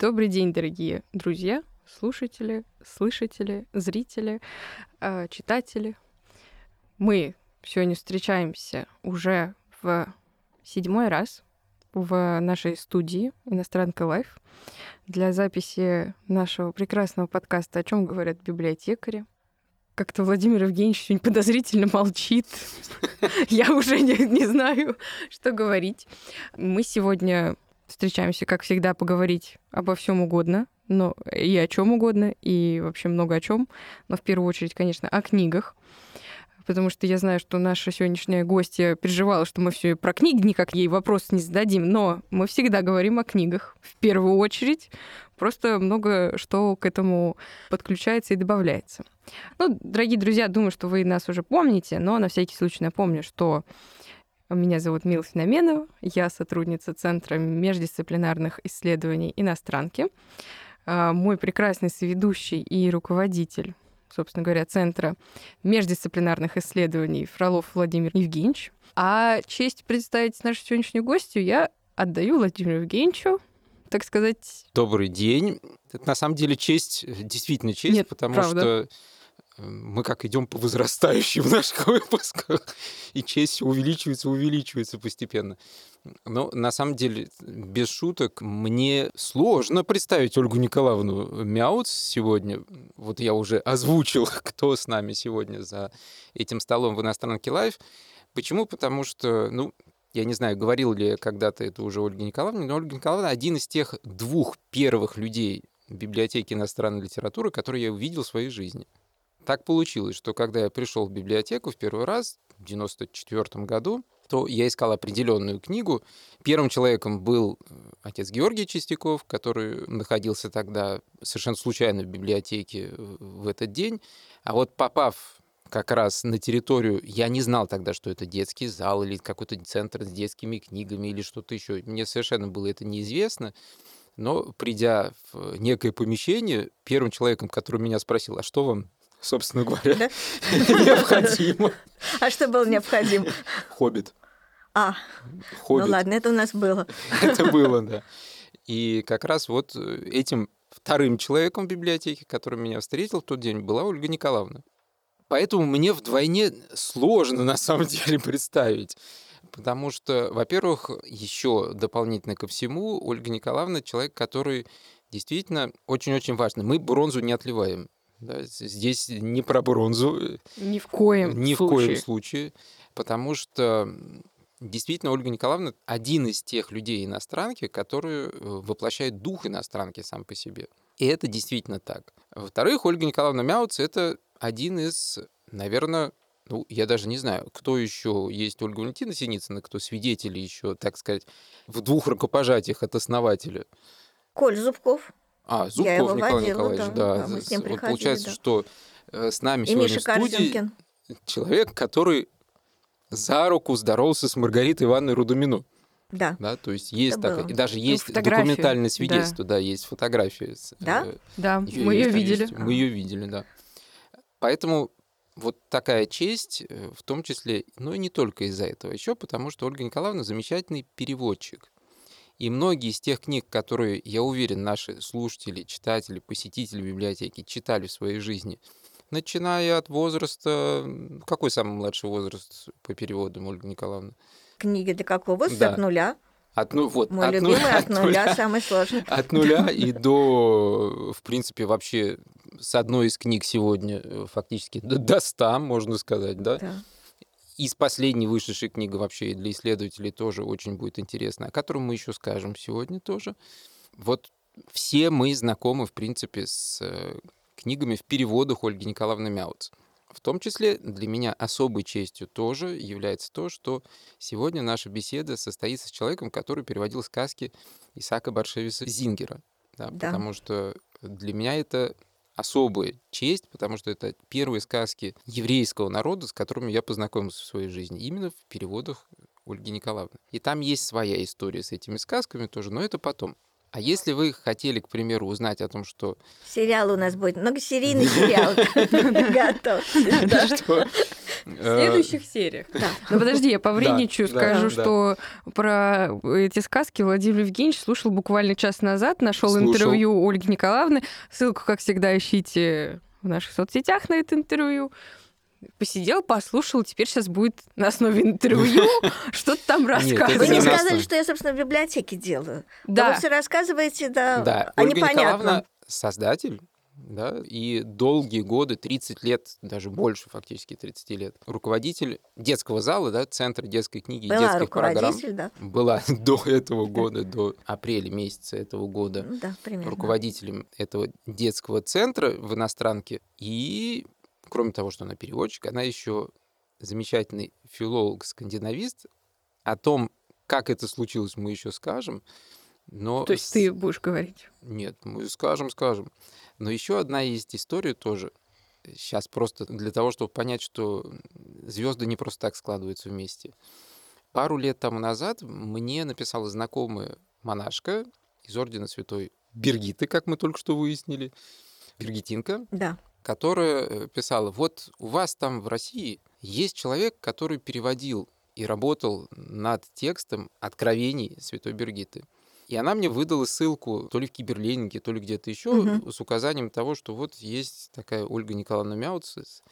Добрый день, дорогие друзья, слушатели, слышатели, зрители, э, читатели. Мы сегодня встречаемся уже в седьмой раз в нашей студии «Иностранка Live» для записи нашего прекрасного подкаста «О чем говорят библиотекари». Как-то Владимир Евгеньевич сегодня подозрительно молчит. Я уже не, не знаю, что говорить. Мы сегодня встречаемся, как всегда, поговорить обо всем угодно, но и о чем угодно, и вообще много о чем. Но в первую очередь, конечно, о книгах потому что я знаю, что наша сегодняшняя гостья переживала, что мы все про книги никак ей вопрос не зададим, но мы всегда говорим о книгах в первую очередь. Просто много что к этому подключается и добавляется. Ну, дорогие друзья, думаю, что вы нас уже помните, но на всякий случай напомню, что меня зовут Мила Феноменова, я сотрудница Центра междисциплинарных исследований иностранки. А, мой прекрасный соведущий и руководитель собственно говоря, Центра междисциплинарных исследований Фролов Владимир Евгеньевич. А честь представить нашу сегодняшнюю гостью я отдаю Владимиру Евгеньевичу, так сказать... Добрый день. Это на самом деле честь, действительно честь, Нет, потому правда. что мы как идем по возрастающим в наших выпусках, и честь увеличивается, увеличивается постепенно. Но на самом деле, без шуток, мне сложно представить Ольгу Николаевну Мяуц сегодня. Вот я уже озвучил, кто с нами сегодня за этим столом в «Иностранке лайф». Почему? Потому что, ну, я не знаю, говорил ли когда-то это уже Ольга Николаевна, но Ольга Николаевна один из тех двух первых людей в библиотеке иностранной литературы, которые я увидел в своей жизни. Так получилось, что когда я пришел в библиотеку в первый раз в 1994 году, то я искал определенную книгу. Первым человеком был э, отец Георгий Чистяков, который находился тогда совершенно случайно в библиотеке э, в этот день. А вот попав как раз на территорию, я не знал тогда, что это детский зал или какой-то центр с детскими книгами или что-то еще. Мне совершенно было это неизвестно. Но придя в некое помещение, первым человеком, который меня спросил, а что вам, собственно говоря, необходимо? А что было необходимо? Хоббит. А, Хоббит. ну ладно, это у нас было. Это было, да. И как раз вот э, этим вторым человеком в библиотеке, который меня встретил в тот день, была Ольга Николаевна. Поэтому мне вдвойне сложно на самом деле представить. Потому что, во-первых, еще дополнительно ко всему, Ольга Николаевна человек, который действительно очень-очень важный. Мы бронзу не отливаем. Да, здесь не про бронзу, Ни в коем ни в случае. коем случае, потому что действительно Ольга Николаевна один из тех людей иностранки, которые э, воплощает дух иностранки сам по себе. И это действительно так. Во-вторых, Ольга Николаевна Мяуц — это один из, наверное, ну, я даже не знаю, кто еще есть Ольга Валентина Синицына, кто свидетели еще, так сказать, в двух рукопожатиях от основателя. Коль Зубков А, Зубков Я его Николай водила, Николаевич, да, да. да, мы с ним Вот приходили, получается, да. что э, с нами и сегодня Миша в студии Корзинкин. человек, который за руку здоровался с Маргаритой Ивановной Рудумино. Да, Да, то есть есть Это было. и даже есть фотографии, документальное да. свидетельство, да, есть фотографии. с, Да? э, Да, её мы ее есть, видели. есть. Мы ее видели, да. Поэтому вот такая честь, э, в том числе, ну и не только из-за этого, еще потому что Ольга Николаевна замечательный переводчик. И многие из тех книг, которые, я уверен, наши слушатели, читатели, посетители библиотеки читали в своей жизни, начиная от возраста... Какой самый младший возраст по переводам, Ольга Николаевна? книги для какого возраста? Да. От нуля. От, ну, вот, Мой от любимый от нуля- нуля, самый сложный. от нуля и до, в принципе, вообще с одной из книг сегодня э, фактически до, до 100, можно сказать, да? Да. Из последней вышедшей книги вообще и для исследователей тоже очень будет интересно, о котором мы еще скажем сегодня тоже. Вот все мы знакомы, в принципе, с э, книгами в переводах Ольги Николаевны Мяуц. В том числе для меня особой честью тоже является то, что сегодня наша беседа состоится с человеком, который переводил сказки Исаака Баршевиса Зингера. Да, Да. Потому что для меня это особая честь, потому что это первые сказки еврейского народа, с которыми я познакомился в своей жизни, именно в переводах Ольги Николаевны. И там есть своя история с этими сказками тоже, но это потом. А если вы хотели, к примеру, узнать о том, что Сериал у нас будет, многосерийный сериал. Готов. В следующих сериях. Ну подожди, я повредничаю, Да, скажу, что про эти сказки Владимир Евгеньевич слушал буквально час назад, нашел интервью у Ольги Николаевны. Ссылку, как всегда, ищите в наших соцсетях на это интервью. Посидел, послушал, теперь сейчас будет на основе интервью что-то там рассказывать. Вы не сказали, что я, собственно, в библиотеке делаю. А Да, Вы все рассказываете, да, Да, о Ольга непонятном. Николаевна создатель, да, и долгие годы, 30 лет, даже больше фактически 30 лет, руководитель детского зала, да, Центра детской книги и Была детских программ. да. Была до этого года, до апреля месяца этого года Да, примерно. руководителем этого детского центра в иностранке. И, кроме того, что она переводчик, она еще замечательный филолог-скандинавист. О том, как это случилось, мы еще скажем. Но то есть с- ты будешь говорить. Нет, мы скажем, скажем. Но еще одна есть история тоже. Сейчас просто для того, чтобы понять, что звезды не просто так складываются вместе. Пару лет тому назад мне написала знакомая монашка из ордена святой Бергиты, как мы только что выяснили, Бергитинка, Да. которая э, писала, вот у вас там в России есть человек, который переводил и работал над текстом откровений Святой Бергиты. И она мне выдала ссылку то ли в Киберленинге, то ли где-то еще Мгм. с указанием того, что вот есть такая Ольга Николаевна Мяуцис.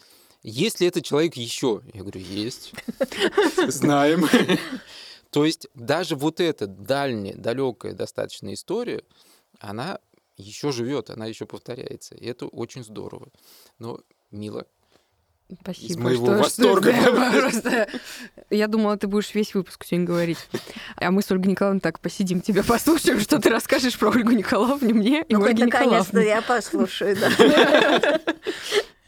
Есть ли этот человек еще? Я говорю, есть. Знаем. То есть даже вот эта дальняя, далекая достаточно история, она еще живет, она еще повторяется. И это очень здорово. Но мило. Спасибо. моего что- что- восторга. да, просто Я думала, ты будешь весь выпуск сегодня говорить. А мы с Ольгой Николаевной так посидим, тебя послушаем, что ты расскажешь про Ольгу Николаевну мне и Ну, Ольге наконец-то Николаевне. я послушаю, да.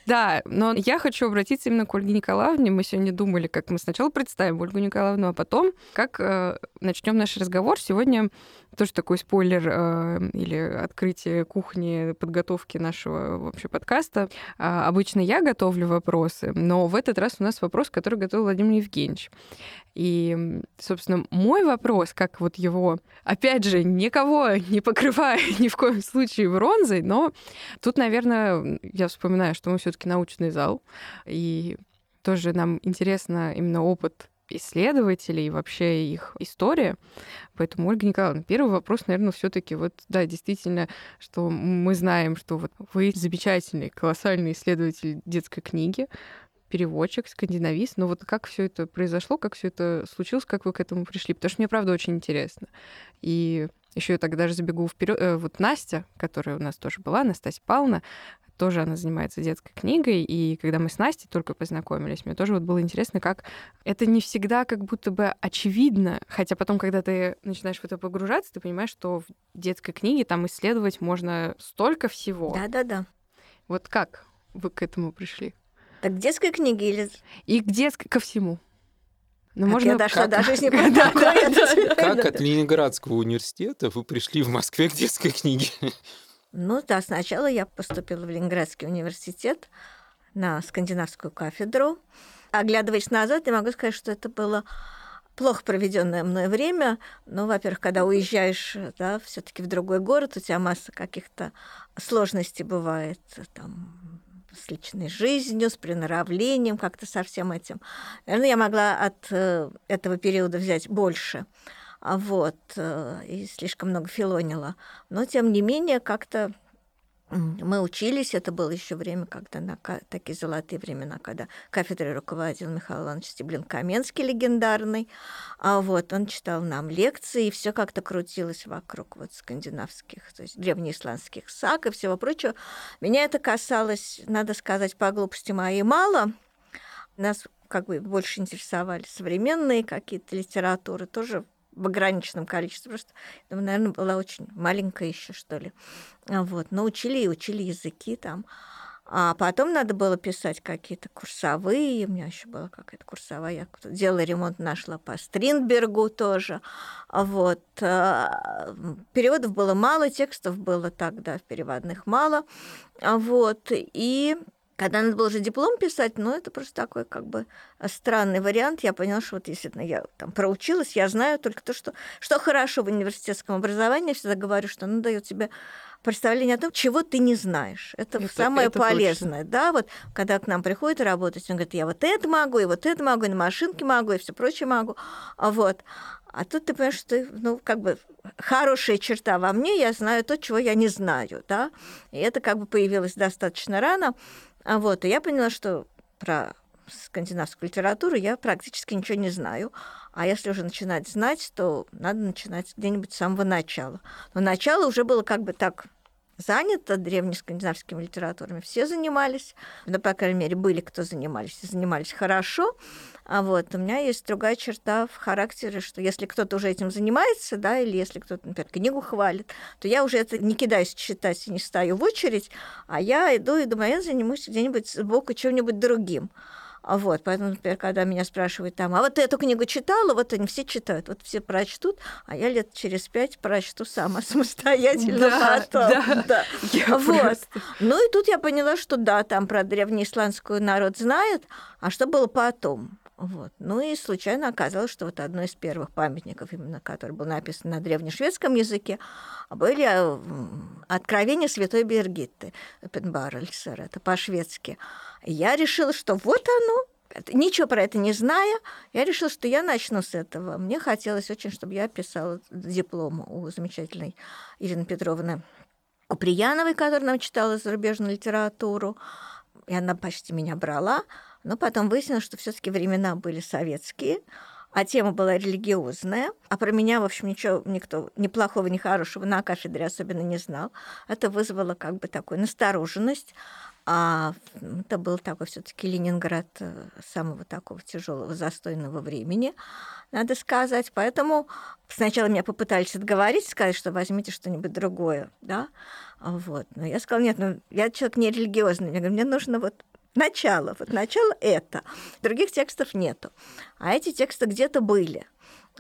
Да, но я хочу обратиться именно к Ольге Николаевне. Мы сегодня думали, как мы сначала представим Ольгу Николаевну, а потом, как э, начнем наш разговор. Сегодня тоже такой спойлер э, или открытие кухни подготовки нашего вообще подкаста. А, обычно я готовлю вопросы, но в этот раз у нас вопрос, который готовил Владимир Евгеньевич. И, собственно, мой вопрос, как вот его, опять же, никого не покрывая ни в коем случае бронзой, но Тут, наверное, я вспоминаю, что мы все-таки научный зал, и тоже нам интересно именно опыт исследователей и вообще их история. Поэтому, Ольга Николаевна, первый вопрос, наверное, все-таки вот, да, действительно, что мы знаем, что вот вы замечательный, колоссальный исследователь детской книги, переводчик, скандинавист, но вот как все это произошло, как все это случилось, как вы к этому пришли? Потому что мне, правда, очень интересно. И еще я так даже забегу вперед. Вот Настя, которая у нас тоже была, Настасья Павловна, тоже она занимается детской книгой, и когда мы с Настей только познакомились, мне тоже вот было интересно, как это не всегда как будто бы очевидно, хотя потом, когда ты начинаешь в это погружаться, ты понимаешь, что в детской книге там исследовать можно столько всего. Да-да-да. Вот как вы к этому пришли? Так детской книги или... И к детской, ко всему. Ну, Как можно я дошла как- до жизни Да, да, покоя. Как от Ленинградского университета вы пришли в Москве к детской книге? Ну да, сначала я поступила в Ленинградский университет на скандинавскую кафедру. Оглядываясь назад, я могу сказать, что это было плохо проведенное мной время. Ну, во-первых, когда уезжаешь да, все-таки в другой город, у тебя масса каких-то сложностей бывает. Там, с личной жизнью, с приноравлением, как-то со всем этим. Наверное, я могла от э, этого периода взять больше. А вот, э, и слишком много филонила. Но, тем не менее, как-то мы учились, это было еще время, когда на такие золотые времена, когда кафедрой руководил Михаил Иванович Стеблин-Каменский, легендарный. А вот он читал нам лекции, и все как-то крутилось вокруг вот скандинавских, то есть древнеисландских саг и всего прочего. Меня это касалось, надо сказать, по глупости моей мало. Нас как бы больше интересовали современные какие-то литературы, тоже в ограниченном количестве. Просто, думаю, наверное, была очень маленькая еще, что ли. А Вот. Но учили и учили языки там. А потом надо было писать какие-то курсовые. У меня еще была какая-то курсовая. Я делала ремонт, нашла по Стринбергу тоже. А Вот. а, Переводов было мало, текстов было тогда в переводных мало. Вот. И Когда надо было уже диплом писать, ну, это просто такой как бы странный вариант. Я поняла, что вот действительно я там проучилась, я знаю только то, что, что хорошо в университетском образовании. Я всегда говорю, что оно дает тебе представление о том, чего ты не знаешь. Это, это самое это полезное. Точно. Да, вот когда к нам приходит работать, он говорит, я вот это могу, и вот это могу, и на машинке могу, и все прочее могу. А вот. А тут ты понимаешь, что ну, как бы хорошая черта во мне, я знаю то, чего я не знаю, да, и это как бы появилось достаточно рано, а вот, и я поняла, что про скандинавскую литературу я практически ничего не знаю. А если уже начинать знать, то надо начинать где-нибудь с самого начала. Но начало уже было как бы так занято древнескандинавскими литературами. Все занимались, ну, по крайней мере, были, кто занимались, занимались хорошо. А вот у меня есть другая черта в характере, что если кто-то уже этим занимается, да, или если кто-то, например, книгу хвалит, то я уже это не кидаюсь читать и не стою в очередь, а я иду и думаю, я занимусь где-нибудь сбоку чем-нибудь другим. А вот, поэтому, например, когда меня спрашивают там, а вот ты эту книгу читала, вот они все читают, вот все прочтут, а я лет через пять прочту сама самостоятельно да, потом. Да, да. Я вот. Просто... Ну и тут я поняла, что да, там про древнеисландскую народ знает, а что было потом? Вот. Ну и случайно оказалось, что вот одно из первых памятников, именно который был написан на древнешведском языке, были откровения святой Бергитты Пенбарельсер, это по-шведски. Я решила, что вот оно, ничего про это не зная, я решила, что я начну с этого. Мне хотелось очень, чтобы я писала диплом у замечательной Ирины Петровны Куприяновой, которая нам читала зарубежную литературу. И она почти меня брала. Но потом выяснилось, что все таки времена были советские, а тема была религиозная, а про меня, в общем, ничего никто ни плохого, ни хорошего на кафедре особенно не знал. Это вызвало как бы такую настороженность. А это был такой все таки Ленинград э, самого такого тяжелого застойного времени, надо сказать. Поэтому сначала меня попытались отговорить, сказать, что возьмите что-нибудь другое, да, вот. Но я сказала, нет, ну, я человек не религиозный, я говорю, мне нужно вот начало, вот начало это. Других текстов нету. А эти тексты где-то были.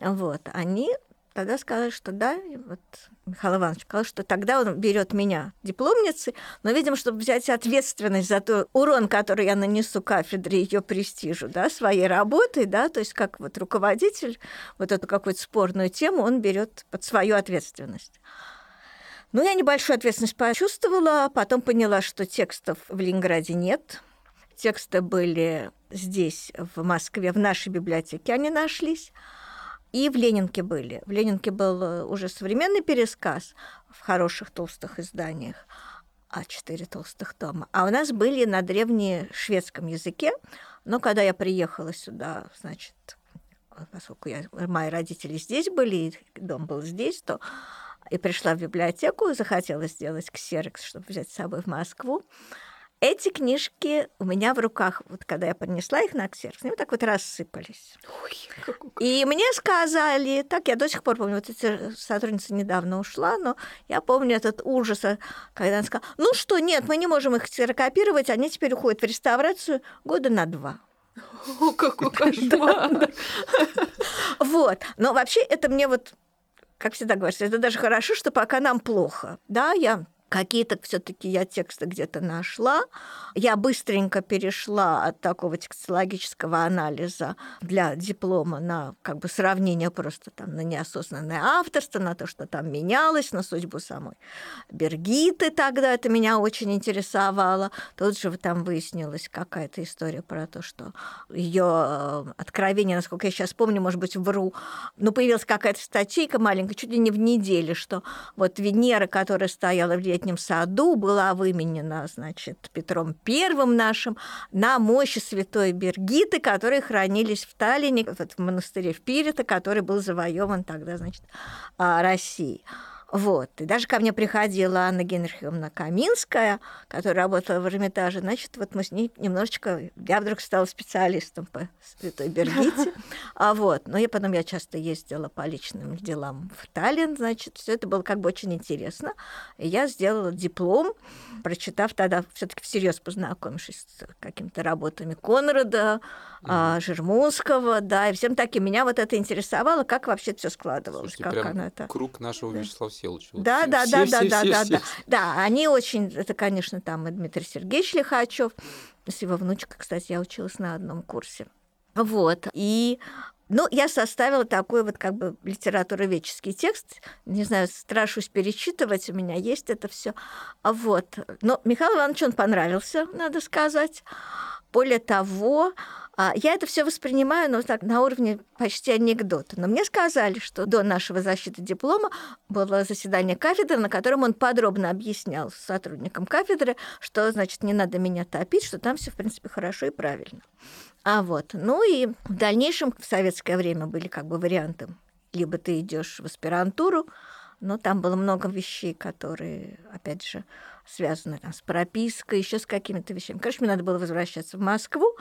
Вот, они тогда сказали, что да, вот Михаил Иванович сказал, что тогда он берет меня дипломницей, но, видимо, чтобы взять ответственность за тот урон, который я нанесу кафедре ее престижу, да, своей работой, да, то есть как вот руководитель вот эту какую-то спорную тему он берет под свою ответственность. Ну, я небольшую ответственность почувствовала, потом поняла, что текстов в Ленинграде нет, Тексты были здесь, в Москве, в нашей библиотеке они нашлись. И в Ленинке были. В Ленинке был э, уже современный пересказ в хороших толстых изданиях, а четыре толстых тома. А у нас были на древнешведском языке. Но когда я приехала сюда, значит, поскольку я, мои родители здесь были, и дом был здесь, то и пришла в библиотеку, захотела сделать ксерокс, чтобы взять с собой в Москву. Эти книжки у меня в руках, вот когда я принесла их на ксерокс, они вот так вот рассыпались. Ой, И мне сказали, так я до сих пор помню, вот эта сотрудница недавно ушла, но я помню этот ужас, когда она сказала, ну что, нет, мы не можем их ксерокопировать, они теперь уходят в реставрацию года на два. О, какой кошмар! Вот. Но вообще это мне вот, как всегда говорится, это даже хорошо, что пока нам плохо. Да, я Какие-то все-таки я тексты где-то нашла. Я быстренько перешла от такого текстологического анализа для диплома на как бы сравнение просто там на неосознанное авторство, на то, что там менялось, на судьбу самой Бергиты тогда это меня очень интересовало. Тут же там выяснилась какая-то история про то, что ее э, откровение, насколько я сейчас помню, может быть, вру, но появилась какая-то статейка маленькая, чуть ли не в неделе, что вот Венера, которая стояла в летнем саду была выменена, значит, Петром Первым нашим на мощи святой Бергиты, которые хранились в Таллине, в монастыре в Пирите, который был завоеван тогда, значит, а, Россией. Вот. И даже ко мне приходила Анна Генриховна Каминская, которая работала в Эрмитаже. Значит, вот мы с ней немножечко... Я вдруг стала специалистом по Святой Бергите. А вот. Но я потом я часто ездила по личным делам в Таллин, значит, все это было как бы очень интересно. И я сделала диплом, прочитав тогда все таки всерьез познакомившись с какими-то работами Конрада, mm. Жермунского, да, и всем таким. Меня вот это интересовало, как вообще все складывалось. Слушайте, как оно это... круг нашего да. Вячеслава Всеволодович. Вот Да, все- да, все- да, все- да, да, все- да, все- да. Да, они очень, это, конечно, там и Дмитрий Сергеевич Лихачев, с его внучкой, кстати, я училась на одном курсе. Вот. И ну, я составила такой вот как бы литературоведческий текст. Не знаю, страшусь перечитывать, у меня есть это все. Вот. Но Михаилу Ивановичу он понравился, надо сказать. Более того, а, я это все воспринимаю ну, так, на уровне почти анекдота. Но мне сказали, что до нашего защиты диплома было заседание кафедры, на котором он подробно объяснял сотрудникам кафедры, что, значит, не надо меня топить, что там все, в принципе, хорошо и правильно. А вот, ну и в дальнейшем в советское время были как бы варианты. Либо ты идешь в аспирантуру, но там было много вещей, которые, опять же, связаны там, с пропиской, еще с какими-то вещами. Короче, мне надо было возвращаться в Москву,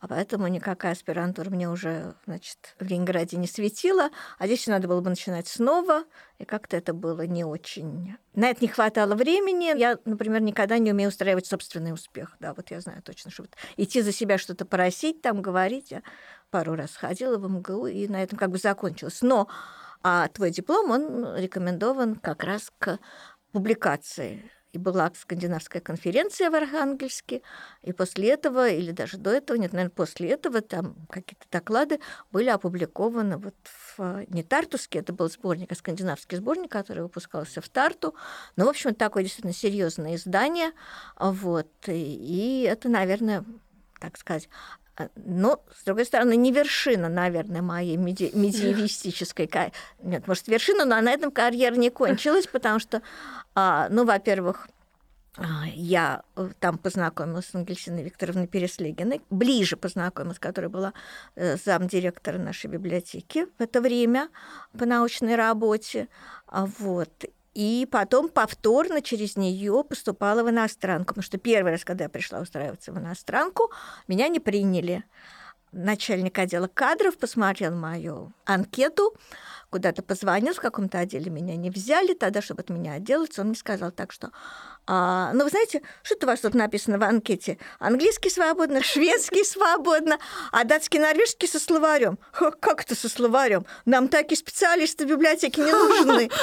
а поэтому никакая аспирантура мне уже, значит, в Ленинграде не светила, а здесь надо было бы начинать снова, и как-то это было не очень... На это не хватало времени. Я, например, никогда не умею устраивать собственный успех. Да, вот я знаю точно, что вот идти за себя что-то просить, там говорить. Я пару раз ходила в МГУ, и на этом как бы закончилось. Но а твой диплом, он рекомендован как раз к публикации. И была скандинавская конференция в Архангельске, и после этого, или даже до этого, нет, наверное, после этого, там какие-то доклады были опубликованы вот в не Тартуске, это был сборник, а скандинавский сборник, который выпускался в Тарту. Ну, в общем, такое действительно серьезное издание. Вот. И, и это, наверное, так сказать, но, с другой стороны, не вершина, наверное, моей меди- медиевистической карьеры. Нет, может, вершина, но на этом карьера не кончилась, потому что, а, ну, во-первых, а, я э, там познакомилась с Ангельсиной Викторовной Переслегиной, ближе познакомилась, которая была э, замдиректора нашей библиотеки в это время по научной работе. А, Вот. И потом повторно через нее поступала в иностранку. Потому что первый раз, когда я пришла устраиваться в иностранку, меня не приняли. Начальник отдела кадров посмотрел мою анкету, куда-то позвонил, в каком-то отделе меня не взяли. Тогда, чтобы от меня отделаться, он мне сказал так, что а, ну, вы знаете, что-то у вас тут написано в анкете. Английский свободно, шведский свободно, а датский, норвежский со словарем. Ха, Как это со словарем? Нам такие специалисты в библиотеке не нужны.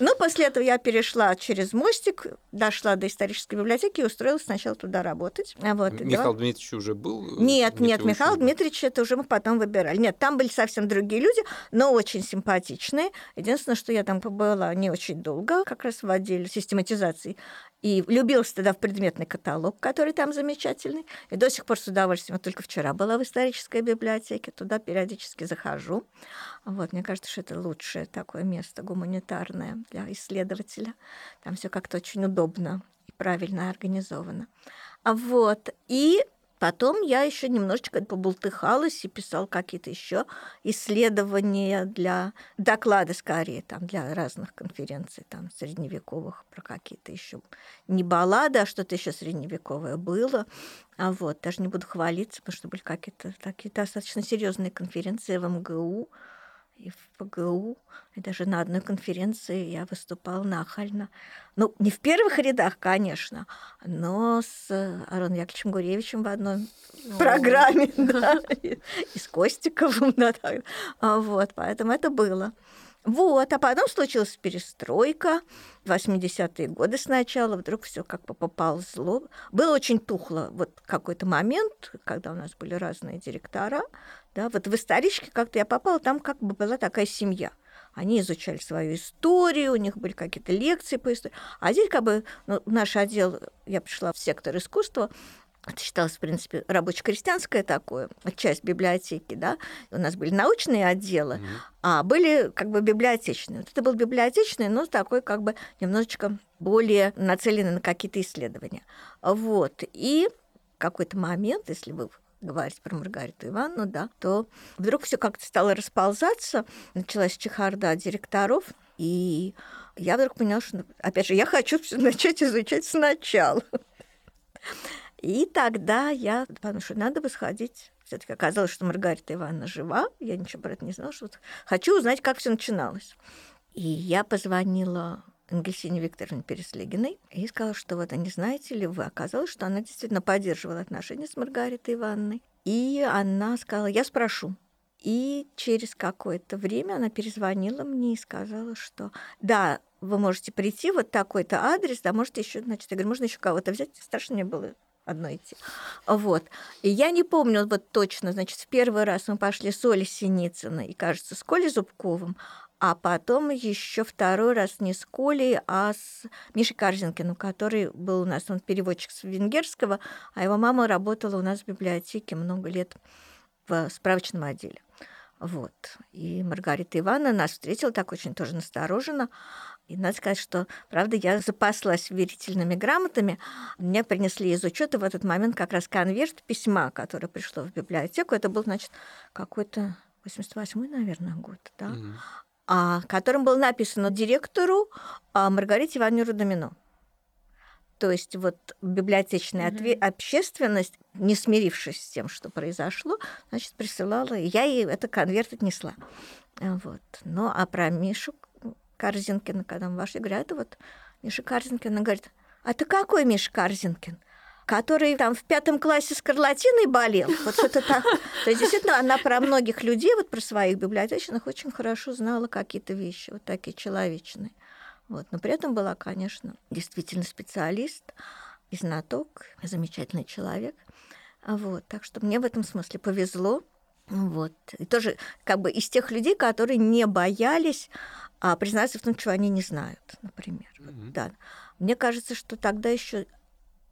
Ну, после этого я перешла через мостик, дошла до исторической библиотеки и устроилась сначала туда работать. А вот, и Михаил да. Дмитриевич уже был? э, Нет, нет, Михаил? Дмитриевич, это уже мы потом выбирали. Нет, там были совсем другие люди, но очень симпатичные. Единственное, что я там побыла не очень долго, как раз в отделе систематизации. И влюбилась тогда в предметный каталог, который там замечательный. И до сих пор с удовольствием. Вот только вчера была в исторической библиотеке, туда периодически захожу. Вот, мне кажется, что это лучшее такое место гуманитарное для исследователя. Там все как-то очень удобно и правильно организовано. А Вот. И потом я еще немножечко побултыхалась и писал какие-то еще исследования для доклады скорее там для разных конференций там средневековых про какие-то еще не баллады, а что-то еще средневековое было. А вот даже не буду хвалиться, потому что были какие-то такие достаточно серьезные конференции в МГУ и в ПГУ, и даже на одной конференции я выступала нахально. Ну, не в первых рядах, конечно, но с Ароном Яковлевичем Гуревичем в одной программе, да, и и с Костиковым, да, так. А Вот, поэтому это было. Вот, а потом случилась перестройка, 80-е годы сначала, вдруг все как бы поползло. Было очень тухло вот какой-то момент, когда у нас были разные директора, да, вот в историчке как-то я попала, там как бы была такая семья. Они изучали свою историю, у них были какие-то лекции по истории. А здесь как бы ну, наш отдел, я пришла в сектор искусства, это считалось, в принципе, рабоче-крестьянское такое, часть библиотеки, да. У нас были научные отделы, Мгм. а были как бы библиотечные. Вот это был библиотечный, но такой как бы немножечко более нацеленный на какие-то исследования. Вот. И какой-то момент, если вы говорить про Маргариту Ивановну, да, то вдруг все как-то стало расползаться, началась чехарда директоров, и я вдруг поняла, что, опять же, я хочу всё начать изучать сначала. И тогда я подумала, что надо бы сходить. все таки оказалось, что Маргарита Ивановна жива. Я ничего про это не знала. Что хочу узнать, как все начиналось. И я позвонила Ангельсине Викторовне Переслегиной и сказала, что вот, а не знаете ли вы, оказалось, что она действительно поддерживала отношения с Маргаритой Ивановной. И она сказала, я спрошу. И через какое-то время она перезвонила мне и сказала, что да, вы можете прийти, вот такой-то адрес, да, можете еще, значит, я говорю, можно еще кого-то взять, страшно мне было одно идти. Вот. И я не помню вот точно, значит, в первый раз мы пошли с Олей Синицыной и, кажется, с Колей Зубковым, а потом еще второй раз не с Колей, а с Мишей Карзинкиным, который был у нас, он переводчик с венгерского, а его мама работала у нас в библиотеке много лет в справочном отделе. Вот. И Маргарита Ивановна нас встретила так очень тоже настороженно. И надо сказать, что, правда, я запаслась верительными грамотами. Мне принесли из учета в этот момент как раз конверт письма, которое пришло в библиотеку. Это был, значит, какой-то 88-й, наверное, год, да, mm-hmm. А, которым было написано директору а, Маргарите Ивановне Рудомино. То есть вот библиотечная mm-hmm. общественность, не смирившись с тем, что произошло, значит, присылала, и я ей это конверт отнесла. Вот. Ну, а про Мишу Корзинкина, когда мы вошли, говорят, это вот Миша Корзинкин. Она говорит, а ты какой Миша Корзинкин? Который там в пятом классе скарлатиной болел. Вот что-то так. То есть, действительно, она про многих людей, вот про своих библиотечных очень хорошо знала какие-то вещи, вот такие человечные. Вот. Но при этом была, конечно, действительно специалист и знаток, замечательный человек. Вот. Так что мне в этом смысле повезло. Вот. И тоже как бы из тех людей, которые не боялись а, признаться в том, чего они не знают, например. Mm-hmm. Вот, да. Мне кажется, что тогда еще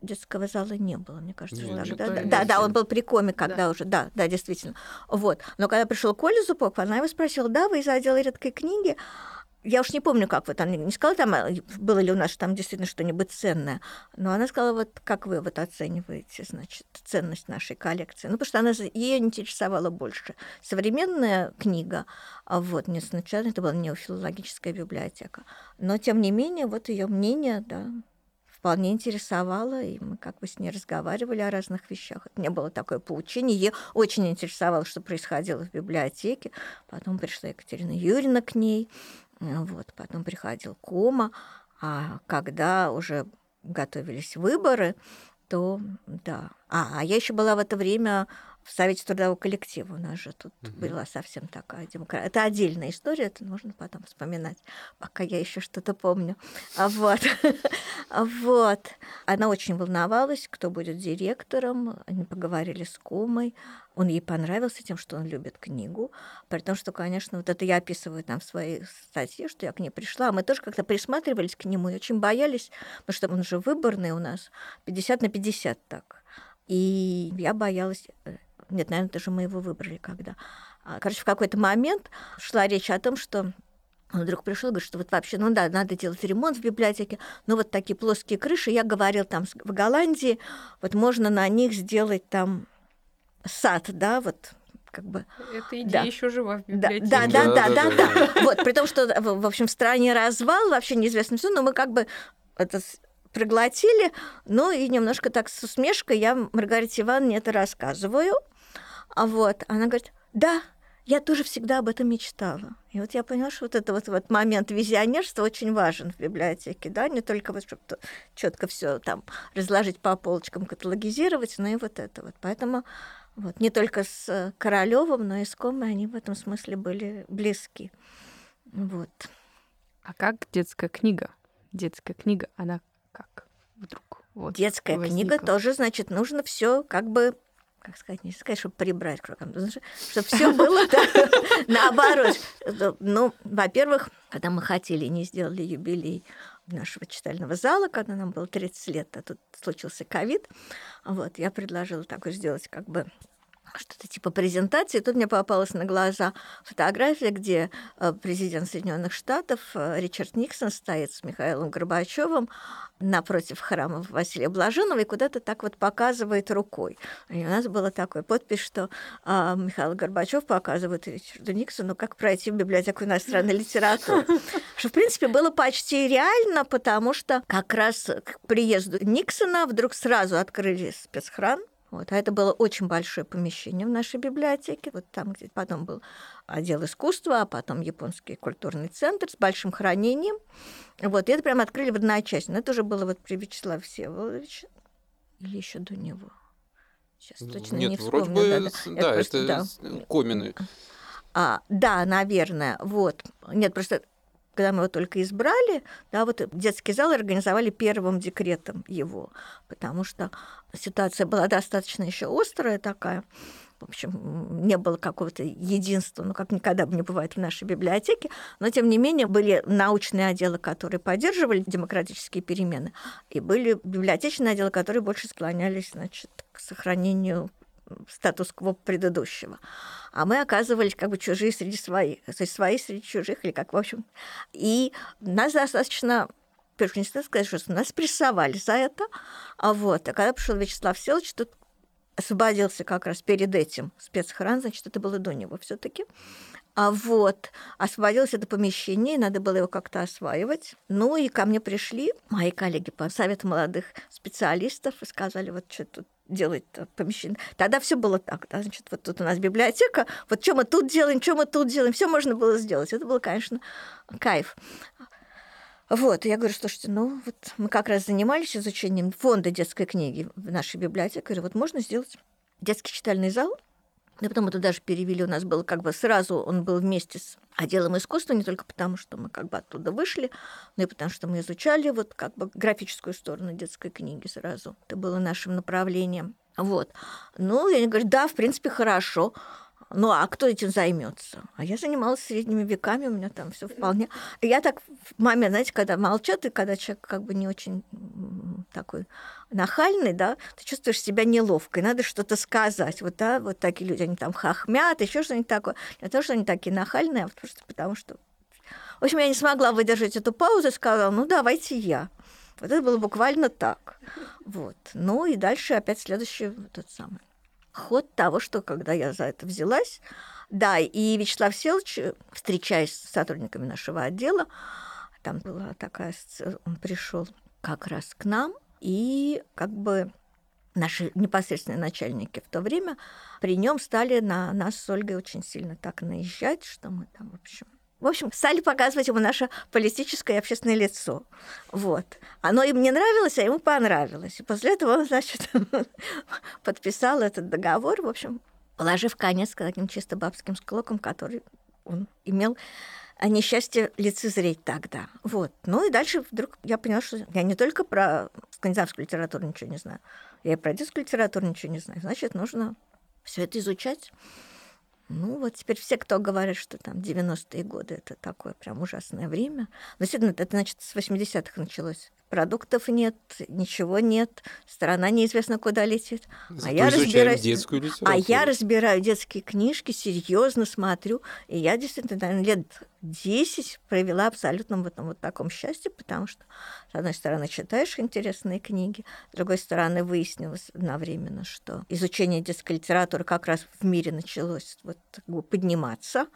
детского зала не было, мне кажется, Нет, тогда. Да, да, да, он был при коме, когда да. уже, да, да, действительно. Вот. Но когда пришел Коля Зубов, она его спросила, да, вы из отдела редкой книги, я уж не помню, как вот она не сказала, там, а, было ли у нас там действительно что-нибудь ценное, но она сказала, вот как вы вот оцениваете, значит, ценность нашей коллекции. Ну, потому что она ее интересовала больше. Современная книга, а вот, не сначала это была неофилологическая библиотека, но, тем не менее, вот ее мнение, да, вполне интересовало, и мы как бы с ней разговаривали о разных вещах. Не было такое поучение. Очень интересовало, что происходило в библиотеке. Потом пришла Екатерина Юрьевна к ней. Вот, потом приходил Кома, а когда уже готовились выборы, то да. А, а я еще была в это время в Совете трудового коллектива. У нас же тут угу. была совсем такая демократия. Это отдельная история, это нужно потом вспоминать, пока я еще что-то помню. А вот. вот. Она очень волновалась, кто будет директором. Они поговорили с Комой. Он ей понравился тем, что он любит книгу. При том, что, конечно, вот это я описываю там в своей статье, что я к ней пришла. Мы тоже как-то присматривались к нему и очень боялись, потому что он же выборный у нас, 50 на 50 так. И я боялась э, нет, наверное, даже мы его выбрали когда. А, короче, в какой-то момент шла речь о том, что он вдруг пришел, говорит, что вот вообще, ну да, надо делать ремонт в библиотеке, но вот такие плоские крыши, я говорил там в Голландии, вот можно на них сделать там сад, да, вот как бы. Эта идея да. еще жива в библиотеке. Да, да, да, да, да, да, да. Вот, при том, что, в общем, в стране развал, вообще неизвестно все, но мы как бы это проглотили, ну и немножко так с усмешкой я Маргарите Ивановне это рассказываю. А вот она говорит, да, я тоже всегда об этом мечтала. И вот я поняла, что вот этот вот, вот момент визионерства очень важен в библиотеке, да, не только вот, чтобы четко все там разложить по полочкам, каталогизировать, но и вот это вот. Поэтому вот не только с Королевым, но и с Комой они в этом смысле были близки. Вот. А как детская книга? Детская книга, она как вдруг? Вот, Детская возникла. книга тоже, значит, нужно все как бы как сказать, не сказать, чтобы прибрать к рукам, чтобы все было наоборот. Ну, во-первых, когда мы хотели, не сделали юбилей нашего читального зала, когда нам было 30 лет, а тут случился ковид, вот, я предложила такое сделать как бы что-то типа презентации. Тут мне попалась на глаза фотография, где э, президент Соединенных Штатов э, Ричард Никсон стоит с Михаилом Горбачевым напротив храма Василия Блаженного и куда-то так вот показывает рукой. И у нас была такая подпись, что а, Михаил Горбачев показывает Ричарду Никсону, как пройти в библиотеку иностранной литературы. Что, в принципе, было почти реально, потому что как раз к приезду Никсона вдруг сразу открыли спецхран, вот. А это было очень большое помещение в нашей библиотеке. Вот там, где потом был отдел искусства, а потом японский культурный центр с большим хранением. Вот. И это прям открыли в одночасье. Но это уже было вот при Вячеславе Всеволодовиче или еще до него. Сейчас ну, точно Нет, не вспомню. Вроде бы, да, да, да это, это да. Комины. А, да, наверное, вот. Нет, просто когда мы его только избрали, да, вот детский зал организовали первым декретом его, потому что ситуация была достаточно еще острая такая. В общем, не было какого-то единства, ну, как никогда бы не бывает в нашей библиотеке, но, тем не менее, были научные отделы, которые поддерживали демократические перемены, и были библиотечные отделы, которые больше склонялись, значит, к сохранению статус-кво предыдущего. А мы оказывались как бы чужие среди своих, то есть свои среди чужих, или как, в общем. И нас достаточно Первое, не сказать, что нас прессовали за это. А вот, а когда пришел Вячеслав Селович, тут освободился как раз перед этим спецохран, значит, это было до него все таки а вот, освободилось это помещение, надо было его как-то осваивать. Ну и ко мне пришли мои коллеги по совету молодых специалистов и сказали, вот что тут делать помещение. Тогда все было так, да, значит, вот тут у нас библиотека, вот что мы тут делаем, что мы тут делаем, все можно было сделать. Это было, конечно, кайф. Вот, я говорю, слушайте, ну вот мы как раз занимались изучением фонда детской книги в нашей библиотеке. Я говорю, вот можно сделать детский читальный зал, и потом это даже перевели. У нас был как бы сразу, он был вместе с отделом искусства, не только потому, что мы как бы оттуда вышли, но и потому, что мы изучали вот как бы графическую сторону детской книги сразу. Это было нашим направлением. Вот. Ну, я говорю, да, в принципе, хорошо. Ну, а кто этим займется? А я занималась средними веками, у меня там все вполне. Я так момент, знаете, когда молчат, и когда человек как бы не очень такой нахальный, да, ты чувствуешь себя неловко, и надо что-то сказать. Вот, да, вот такие люди, они там хохмят, еще что-нибудь такое. Не то, что они такие нахальные, а просто потому что... В общем, я не смогла выдержать эту паузу и сказала, ну, давайте я. Вот это было буквально так. Вот. Ну и дальше опять следующий тот самый ход того, что когда я за это взялась, да, и Вячеслав Селович, встречаясь с сотрудниками нашего отдела, там была такая, он пришел как раз к нам, и как бы наши непосредственные начальники в то время при нем стали на нас с Ольгой очень сильно так наезжать, что мы там, в общем, в общем, стали показывать ему наше политическое и общественное лицо. Вот. Оно им не нравилось, а ему понравилось. И после этого он, значит, подписал этот договор, в общем, положив конец к таким чисто бабским склокам, который он имел несчастье лицезреть тогда. Вот. Ну и дальше вдруг я поняла, что я не только про скандинавскую литературу ничего не знаю, я и про детскую литературу ничего не знаю. Значит, нужно все это изучать. Ну, вот теперь все, кто говорят, что там 90-е годы это такое прям ужасное время. Но действительно, это значит с 80-х началось продуктов нет, ничего нет, страна неизвестно куда летит. а я разбираю детскую литературу. А я разбираю детские книжки, серьезно смотрю, и я действительно, наверное, лет 10 провела абсолютно в этом вот таком счастье, потому что, с одной стороны, читаешь интересные книги, с другой стороны, выяснилось одновременно, что изучение детской литературы как раз в мире началось вот подниматься, а,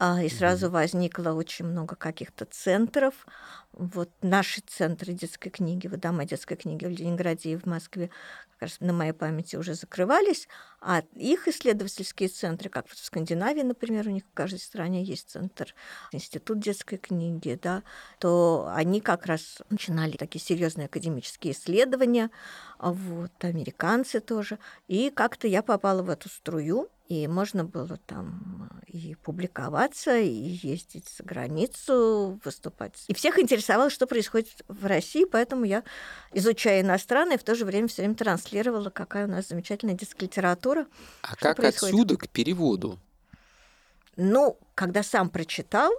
и сразу возникло очень много каких-то центров. Вот наши центры детской книги, вот дома детской книги в Ленинграде и в Москве как раз на моей памяти уже закрывались, а их исследовательские центры, как в Скандинавии, например, у них в каждой стране есть центр, институт детской книги, да, то они как раз начинали такие серьезные академические исследования, вот, американцы тоже, и как-то я попала в эту струю, и можно было там и публиковаться, и ездить за границу, выступать. И всех интересовало, что происходит в России, поэтому я, изучая иностранное, в то же время все время транслировала, какая у нас замечательная детская литература. А как происходит. отсюда к переводу? Ну, когда сам прочитал,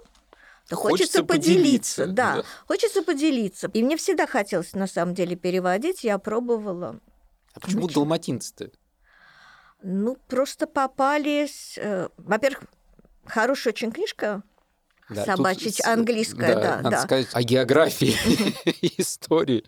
то хочется, хочется поделиться, поделиться да, да, хочется поделиться. И мне всегда хотелось на самом деле переводить, я пробовала. А почему Значит, далматинцы-то? Ну, просто попались... Э, во-первых, хорошая очень книжка да, собачить тут, английская, да, да. Надо да. сказать о географии истории.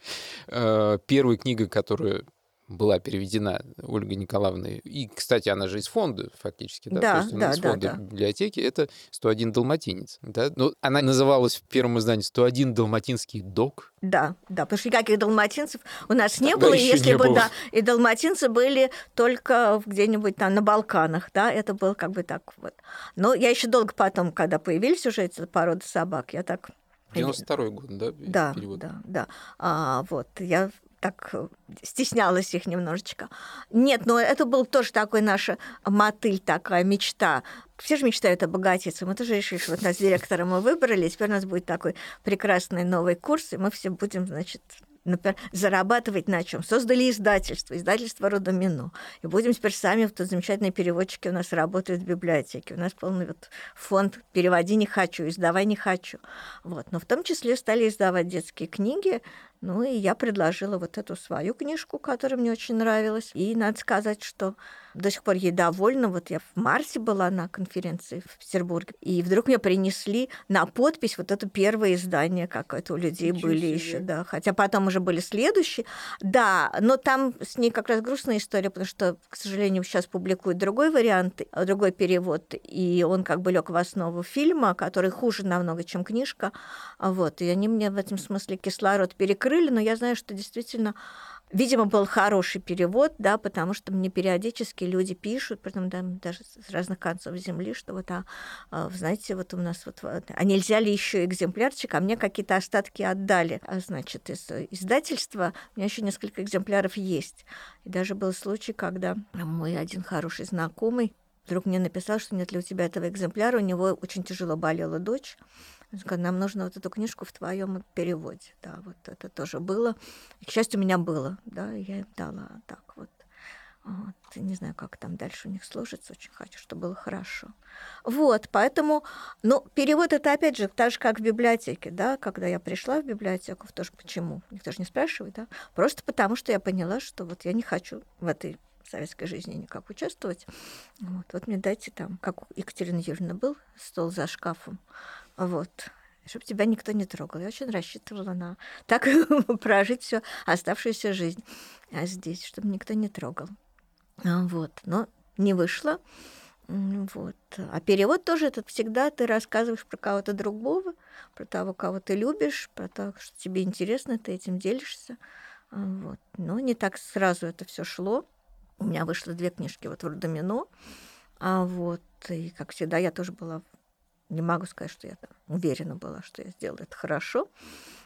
Э, первая книга, которую была переведена Ольгой Николаевной. И, кстати, она же из фонда фактически, да? Да, То есть да, из фонда да, библиотеки. Это 101 далматинец. Да? Но она называлась в первом издании 101 далматинский док. Да, да, потому что никаких далматинцев у нас не Тогда было. Если не бы, было. да, и далматинцы были только где-нибудь там на Балканах, да, это было как бы так вот. Но я еще долго потом, когда появились уже эти породы собак, я так 92 год, да? Да, перевод? да, да. А, вот, я так э, стеснялась их немножечко. Нет, но это был тоже такой наша мотыль, такая мечта. Все же мечтают обогатиться. Мы тоже решили, что вот нас директора мы выбрали, и теперь у нас будет такой прекрасный новый курс, и мы все будем, значит, например, зарабатывать на чем? Создали издательство, издательство Родомино. И будем теперь сами, вот замечательные переводчики у нас работают в библиотеке. У нас полный вот фонд «Переводи не хочу», «Издавай не хочу». Вот. Но в том числе стали издавать детские книги, ну и я предложила вот эту свою книжку, которая мне очень нравилась. И надо сказать, что до сих пор ей довольна. Вот я в марте была на конференции в Петербурге, и вдруг мне принесли на подпись вот это первое издание какое-то у людей Ничего были еще, да. Хотя потом уже были следующие. Да, но там с ней как раз грустная история, потому что, к сожалению, сейчас публикуют другой вариант, другой перевод, и он как бы лег в основу фильма, который хуже намного, чем книжка. Вот, и они мне в этом смысле кислород перекрыли но я знаю, что действительно, видимо, был хороший перевод, да, потому что мне периодически люди пишут, потом да, даже с разных концов земли, что вот, а, а, знаете, вот у нас вот, а нельзя ли еще экземплярчик, а мне какие-то остатки отдали, а, значит, из издательства, у меня еще несколько экземпляров есть. И даже был случай, когда мой один хороший знакомый вдруг мне написал, что нет ли у тебя этого экземпляра, у него очень тяжело болела дочь, нам нужно вот эту книжку в твоем переводе. Да, вот это тоже было. И, к счастью, у меня было, да, я им дала так вот. Вот. Не знаю, как там дальше у них сложится. Очень хочу, чтобы было хорошо. Вот, поэтому, ну, перевод это опять же так же, как в библиотеке, да, когда я пришла в библиотеку, тоже почему? Никто же не спрашивает, да, просто потому что я поняла, что вот я не хочу в этой советской жизни никак участвовать. Вот, вот мне дайте там, как у Екатерины Юрьевны был стол за шкафом, вот, чтобы тебя никто не трогал. Я очень рассчитывала на так прожить всю оставшуюся жизнь а здесь, чтобы никто не трогал. А, вот, но не вышло. Вот. А перевод тоже это всегда ты рассказываешь про кого-то другого, про того, кого ты любишь, про то, что тебе интересно, ты этим делишься. А, вот. Но не так сразу это все шло. У меня вышло две книжки вот в Родомино. А вот, и, как всегда, я тоже была не могу сказать, что я там уверена была, что я сделаю это хорошо.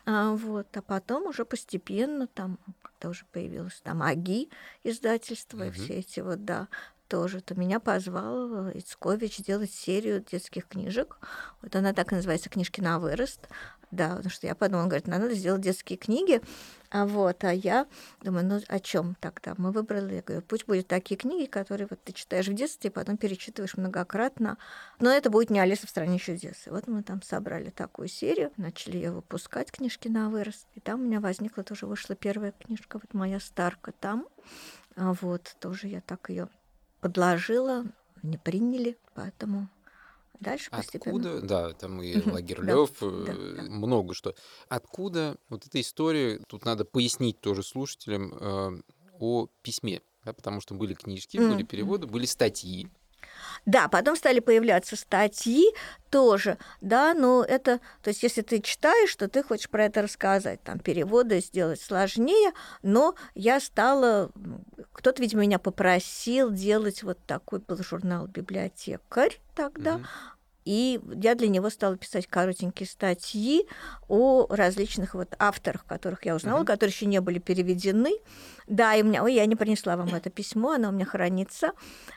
А, вот, а потом уже постепенно, там, когда уже появилось там АГИ издательство угу. и все эти вот, да, тоже, то меня позвал Ицкович делать серию детских книжек. Вот она так и называется «Книжки на вырост». Да, потому что я подумала, он говорит, надо сделать детские книги. А вот, а я думаю, ну о чем тогда? Мы выбрали, я говорю, пусть будут такие книги, которые вот ты читаешь в детстве, и потом перечитываешь многократно. Но это будет не Алиса в стране чудес. И вот мы там собрали такую серию, начали ее выпускать, книжки на вырост. И там у меня возникла тоже вышла первая книжка, вот моя старка там. А вот, тоже я так ее подложила, не приняли, поэтому дальше постепенно. Откуда, да, там и Лагерлёв, э, много что. Откуда вот эта история, тут надо пояснить тоже слушателям э, о письме, да, потому что были книжки, были переводы, были статьи, да, потом стали появляться статьи тоже, да, но это, то есть если ты читаешь, то ты хочешь про это рассказать, там переводы сделать сложнее, но я стала, кто-то, видимо, меня попросил делать вот такой был журнал «Библиотекарь» тогда, mm-hmm. И я для него стала писать коротенькие статьи о различных вот авторах, которых я узнала, mm-hmm. которые еще не были переведены. Да, и у меня, ой, я не принесла вам это письмо, оно у меня хранится.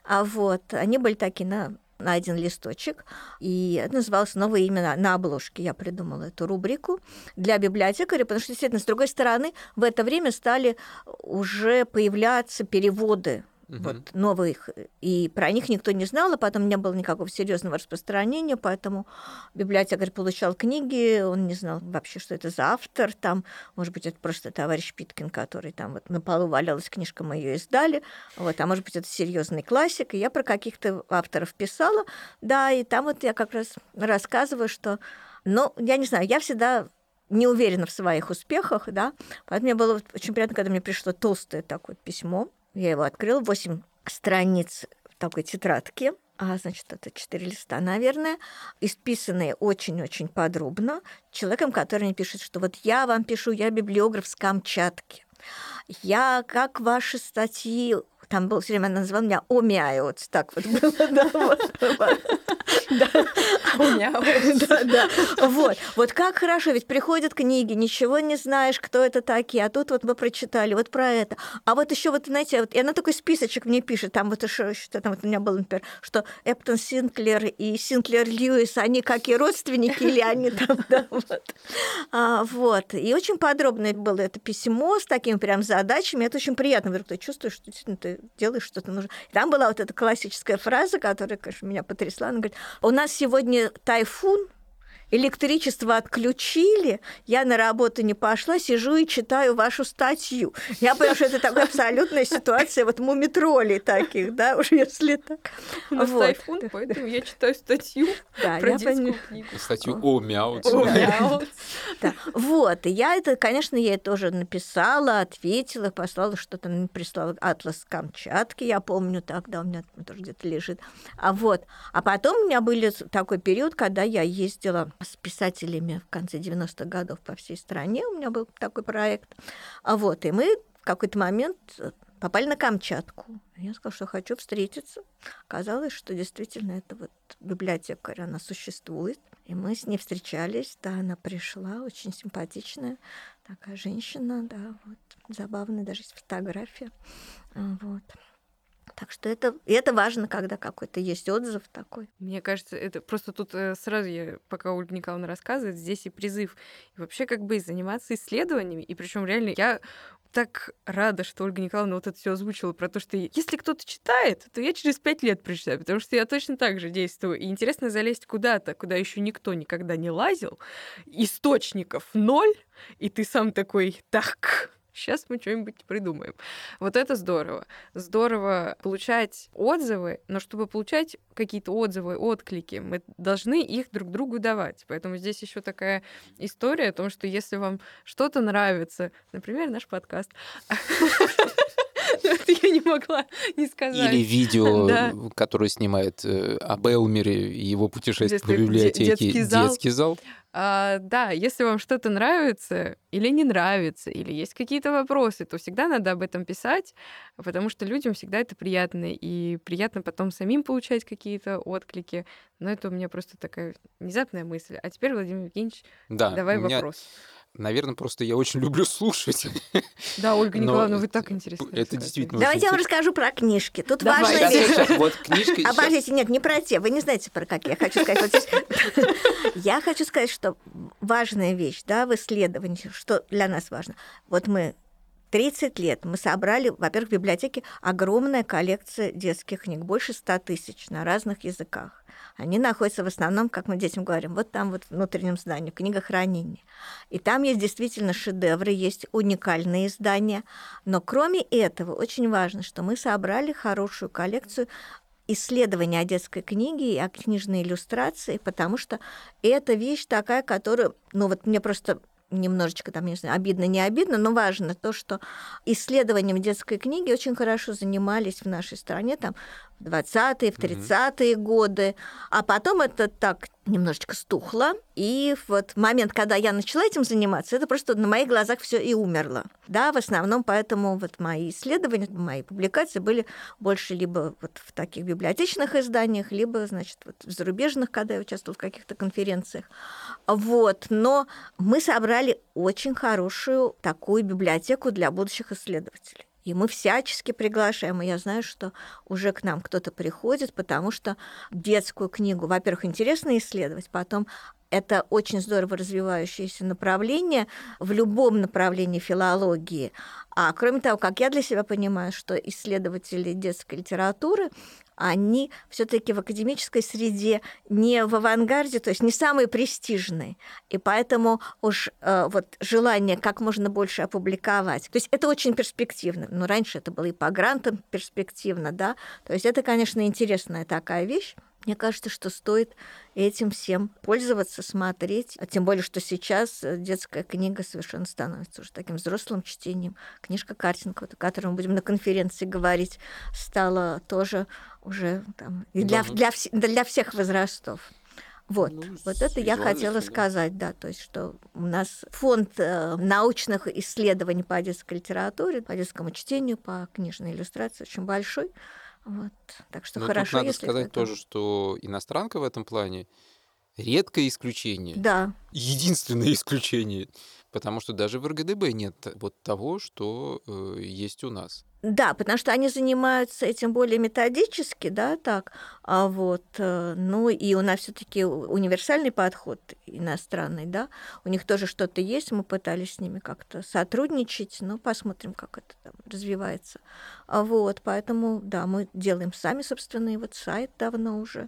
А вот они были такие на на один листочек, и это называлось «Новое имя на обложке». Я придумала эту рубрику для библиотекаря, потому что, действительно, с другой стороны, в это время стали уже появляться переводы угу. вот, новых, и про них никто не знал, а потом не было никакого серьезного распространения, поэтому библиотекарь получал книги, он не знал вообще, что это за автор, там, может быть, это просто товарищ Питкин, который там вот на полу валялась книжка, мы ее издали, вот, а может быть, это серьезный классик, и я про каких-то авторов писала, да, и там вот я как раз рассказываю, что, ну, я не знаю, я всегда не уверена в своих успехах, да, поэтому мне было очень приятно, когда мне пришло толстое такое письмо, я его открыла, 8 страниц в такой тетрадке, а, значит, это четыре листа, наверное, исписанные очень-очень подробно человеком, который мне пишет, что вот я вам пишу, я библиограф с Камчатки. Я, как ваши статьи там был все время, она называла меня Омяют. Так вот было, да, вот. Да. Вот. Вот как хорошо, ведь приходят книги, ничего не знаешь, кто это такие, а тут вот мы прочитали вот про это. А вот еще вот, знаете, вот, и она такой списочек мне пишет, там вот еще, что там вот у меня было, например, что Эптон Синклер и Синклер Льюис, они какие родственники или они там, да, вот. А, вот. И очень подробное было это письмо с такими прям задачами. Это очень приятно, говорю, ты чувствуешь, что действительно ты делаешь что-то нужно. И там была вот эта классическая фраза, которая, конечно, меня потрясла. Она говорит, у нас сегодня тайфун, электричество отключили, я на работу не пошла, сижу и читаю вашу статью. Я понимаю, что это такая абсолютная ситуация вот муми-троллей таких, да, уж если так. У нас вот. тайфун, поэтому я читаю статью да, про я детскую книгу. Статью о мяут. О мяут. Да. Вот, и я это, конечно, ей тоже написала, ответила, послала что-то, прислала атлас Камчатки, я помню тогда, у меня тоже где-то лежит. А вот, а потом у меня был такой период, когда я ездила с писателями в конце 90-х годов по всей стране. У меня был такой проект. А вот, и мы в какой-то момент попали на Камчатку. Я сказала, что хочу встретиться. Оказалось, что действительно это вот библиотекарь, она существует. И мы с ней встречались, да, она пришла, очень симпатичная такая женщина, да, вот, забавная, даже есть фотография, вот. Так что это, это важно, когда какой-то есть отзыв такой. Мне кажется, это просто тут э, сразу я, пока Ольга Николаевна рассказывает, здесь и призыв и вообще как бы заниматься исследованиями. И причем реально я так рада, что Ольга Николаевна вот это все озвучила про то, что если кто-то читает, то я через пять лет прочитаю, потому что я точно так же действую. И интересно залезть куда-то, куда еще никто никогда не лазил. Источников ноль, и ты сам такой, так, сейчас мы что-нибудь придумаем. Вот это здорово. Здорово получать отзывы, но чтобы получать какие-то отзывы, отклики, мы должны их друг другу давать. Поэтому здесь еще такая история о том, что если вам что-то нравится, например, наш подкаст, я не могла не сказать. Или видео, да. которое снимает э, об Элмере и его путешествие по библиотеке. Детский зал. Детский зал. А, да, если вам что-то нравится или не нравится, или есть какие-то вопросы, то всегда надо об этом писать, потому что людям всегда это приятно, и приятно потом самим получать какие-то отклики. Но это у меня просто такая внезапная мысль. А теперь, Владимир Евгеньевич, да, давай меня... вопрос. Наверное, просто я очень люблю слушать. Да, Ольга Николаевна, вы так интересно. Это действительно Давайте я вам расскажу про книжки. Тут важная вещь. Вот книжки. Обождите, нет, не про те. Вы не знаете, про какие. Я хочу сказать. Вот здесь... Я хочу сказать, что важная вещь да, в исследовании, что для нас важно. Вот мы 30 лет мы собрали, во-первых, в библиотеке огромная коллекция детских книг, больше 100 тысяч на разных языках. Они находятся в основном, как мы детям говорим, вот там вот в внутреннем здании, книгохранение. И там есть действительно шедевры, есть уникальные издания. Но кроме этого, очень важно, что мы собрали хорошую коллекцию исследования о детской книге и о книжной иллюстрации, потому что это вещь такая, которую, ну вот мне просто немножечко там, не знаю, обидно, не обидно, но важно то, что исследованием детской книги очень хорошо занимались в нашей стране там 20-е, в 30-е mm-hmm. годы, а потом это так немножечко стухло, и вот момент, когда я начала этим заниматься, это просто на моих глазах все и умерло. Да, в основном поэтому вот мои исследования, мои публикации были больше либо вот в таких библиотечных изданиях, либо, значит, вот в зарубежных, когда я участвовала в каких-то конференциях. Вот, но мы собрали очень хорошую такую библиотеку для будущих исследователей. И мы всячески приглашаем. И я знаю, что уже к нам кто-то приходит, потому что детскую книгу, во-первых, интересно исследовать, потом это очень здорово развивающееся направление в любом направлении филологии. А кроме того, как я для себя понимаю, что исследователи детской литературы, они все-таки в академической среде не в авангарде, то есть не самые престижные. И поэтому уж э, вот желание как можно больше опубликовать. То есть это очень перспективно. Но раньше это было и по грантам перспективно, да. То есть это, конечно, интересная такая вещь. Мне кажется, что стоит этим всем пользоваться, смотреть. А тем более, что сейчас э, детская книга совершенно становится уже таким взрослым чтением. Книжка Картинг, о которой мы будем на конференции говорить, стала тоже уже там, и для, для, для всех возрастов. Вот, Ну, вот это я хотела да. сказать, да, то есть что у нас фонд э, научных исследований по детской литературе, по детскому чтению, по книжной иллюстрации очень большой. Вот. Так что Но хорошо, тут надо если сказать тоже, что иностранка в этом плане редкое исключение. Да, единственное исключение, потому что даже в РГДБ нет вот того, что э, есть у нас. Да, потому что они занимаются этим более методически, да, так, а вот, э, ну и у нас все-таки универсальный подход иностранный, да, у них тоже что-то есть, мы пытались с ними как-то сотрудничать, но посмотрим, как это там развивается, А вот, поэтому, да, мы делаем сами, собственно, и вот сайт давно уже.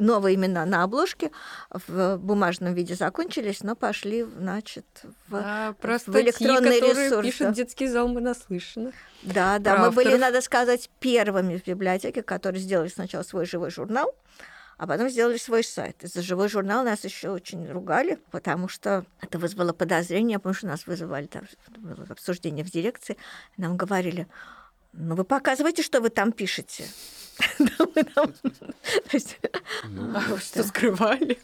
Новые имена на обложке в бумажном виде закончились, но пошли, значит, в А, про в статьи, электронный которые ресурс, пишет детский зал, мы наслышаны. Да, да, про мы были, надо сказать, первыми в библиотеке, которые сделали сначала свой живой журнал, а потом сделали свой сайт. И за живой журнал нас еще очень ругали, потому что это вызвало подозрение, потому что нас вызывали там было обсуждение в дирекции, нам говорили, ну вы показывайте, что вы там пишете. Ну, А что скрывали?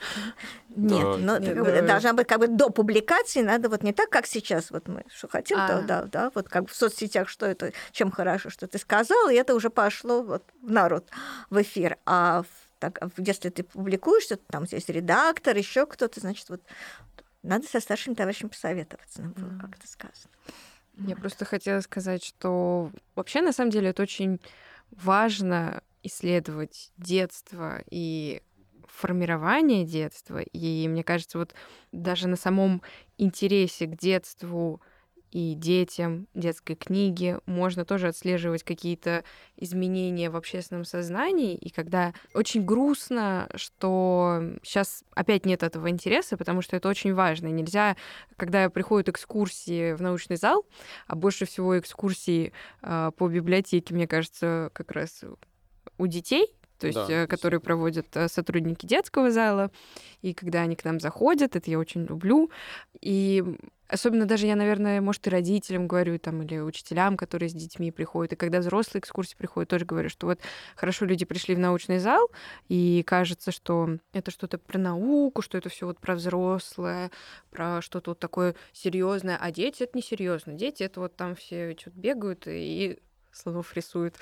Нет, но должна быть как бы до публикации, надо вот не так, как сейчас, вот мы что хотим, то А. да, да, вот как в соцсетях, что это, чем хорошо, что ты сказал, и это уже пошло вот в народ, в эфир. А так, в- если ты публикуешься, там есть редактор, еще кто-то, значит, вот надо со старшими товарищами посоветоваться, нам было Мгм. как-то сказано. Я просто хотела сказать, что вообще на самом деле это очень важно исследовать детство и формирование детства. И мне кажется, вот даже на самом интересе к детству и детям детской книги можно тоже отслеживать какие-то изменения в общественном сознании. И когда очень грустно, что сейчас опять нет этого интереса, потому что это очень важно. Нельзя, когда приходят экскурсии в научный зал, а больше всего экскурсии а, по библиотеке, мне кажется, как раз у детей, то есть, Да, э, которые проводят э, сотрудники детского зала, и когда они к нам заходят, это я очень люблю. И особенно даже я, наверное, может, и родителям говорю, там, или учителям, которые с детьми приходят, и когда взрослые экскурсии приходят, тоже говорю, что вот хорошо люди пришли в научный зал, и кажется, что это что-то про науку, что это все вот про взрослое, про что-то вот такое серьезное, а дети это не серьезно. Дети это вот там все что-то бегают и слонов рисуют,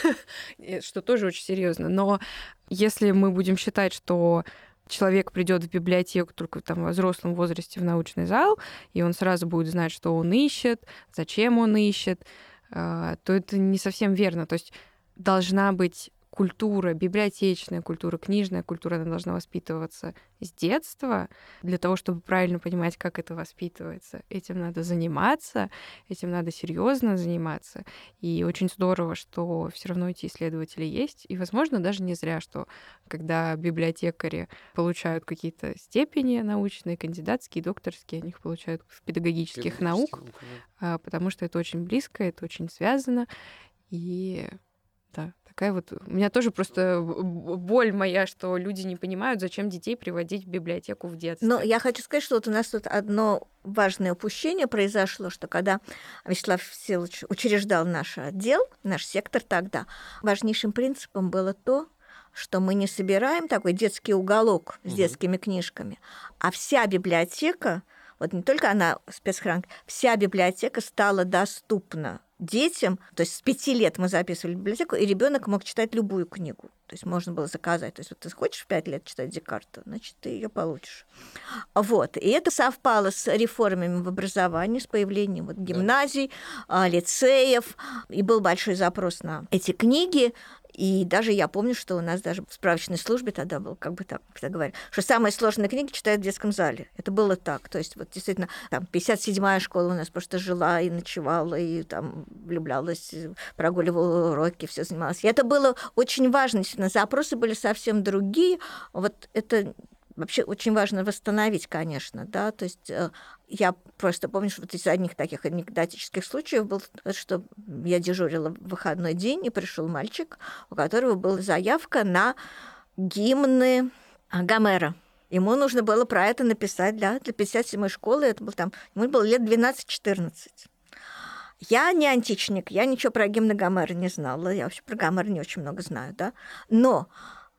что тоже очень серьезно. Но если мы будем считать, что человек придет в библиотеку только там во взрослом возрасте в научный зал, и он сразу будет знать, что он ищет, зачем он ищет, а, то это не совсем верно. То есть должна быть культура, библиотечная культура, книжная культура, она должна воспитываться с детства. Для того, чтобы правильно понимать, как это воспитывается, этим надо заниматься, этим надо серьезно заниматься. И очень здорово, что все равно эти исследователи есть. И, возможно, даже не зря, что когда библиотекари получают какие-то степени научные, кандидатские, докторские, они их получают в педагогических наук, а, потому что это очень близко, это очень связано. И да, такая вот... У меня тоже просто боль моя, что люди не понимают, зачем детей приводить в библиотеку в детстве. Но я хочу сказать, что вот у нас тут одно важное упущение произошло, что когда Вячеслав Всеволодович учреждал наш отдел, наш сектор тогда, важнейшим принципом было то, что мы не собираем такой детский уголок с детскими книжками, а вся библиотека, вот не только она спецхранка, вся библиотека стала доступна детям, то есть с пяти лет мы записывали в библиотеку, и ребенок мог читать любую книгу. То есть можно было заказать. То есть вот ты хочешь в пять лет читать Декарта, значит, ты ее получишь. Вот. И это совпало с реформами в образовании, с появлением вот гимназий, а, лицеев. И был большой запрос на эти книги. И даже я помню, что у нас даже в справочной службе тогда был, как бы так всегда говорят, что самые сложные книги читают в детском зале. Это было так. То есть вот действительно там 57-я школа у нас просто жила и ночевала, и там влюблялась, прогуливала уроки, все занималась. И это было очень важно. Действительно, запросы были совсем другие. Вот это вообще очень важно восстановить, конечно, да, то есть э, я просто помню, что вот из одних таких анекдотических случаев был, что я дежурила в выходной день, и пришел мальчик, у которого была заявка на гимны Гомера. Ему нужно было про это написать для, для 57-й школы, это был там, ему было лет 12-14. Я не античник, я ничего про гимны Гомера не знала, я вообще про Гомера не очень много знаю, да, но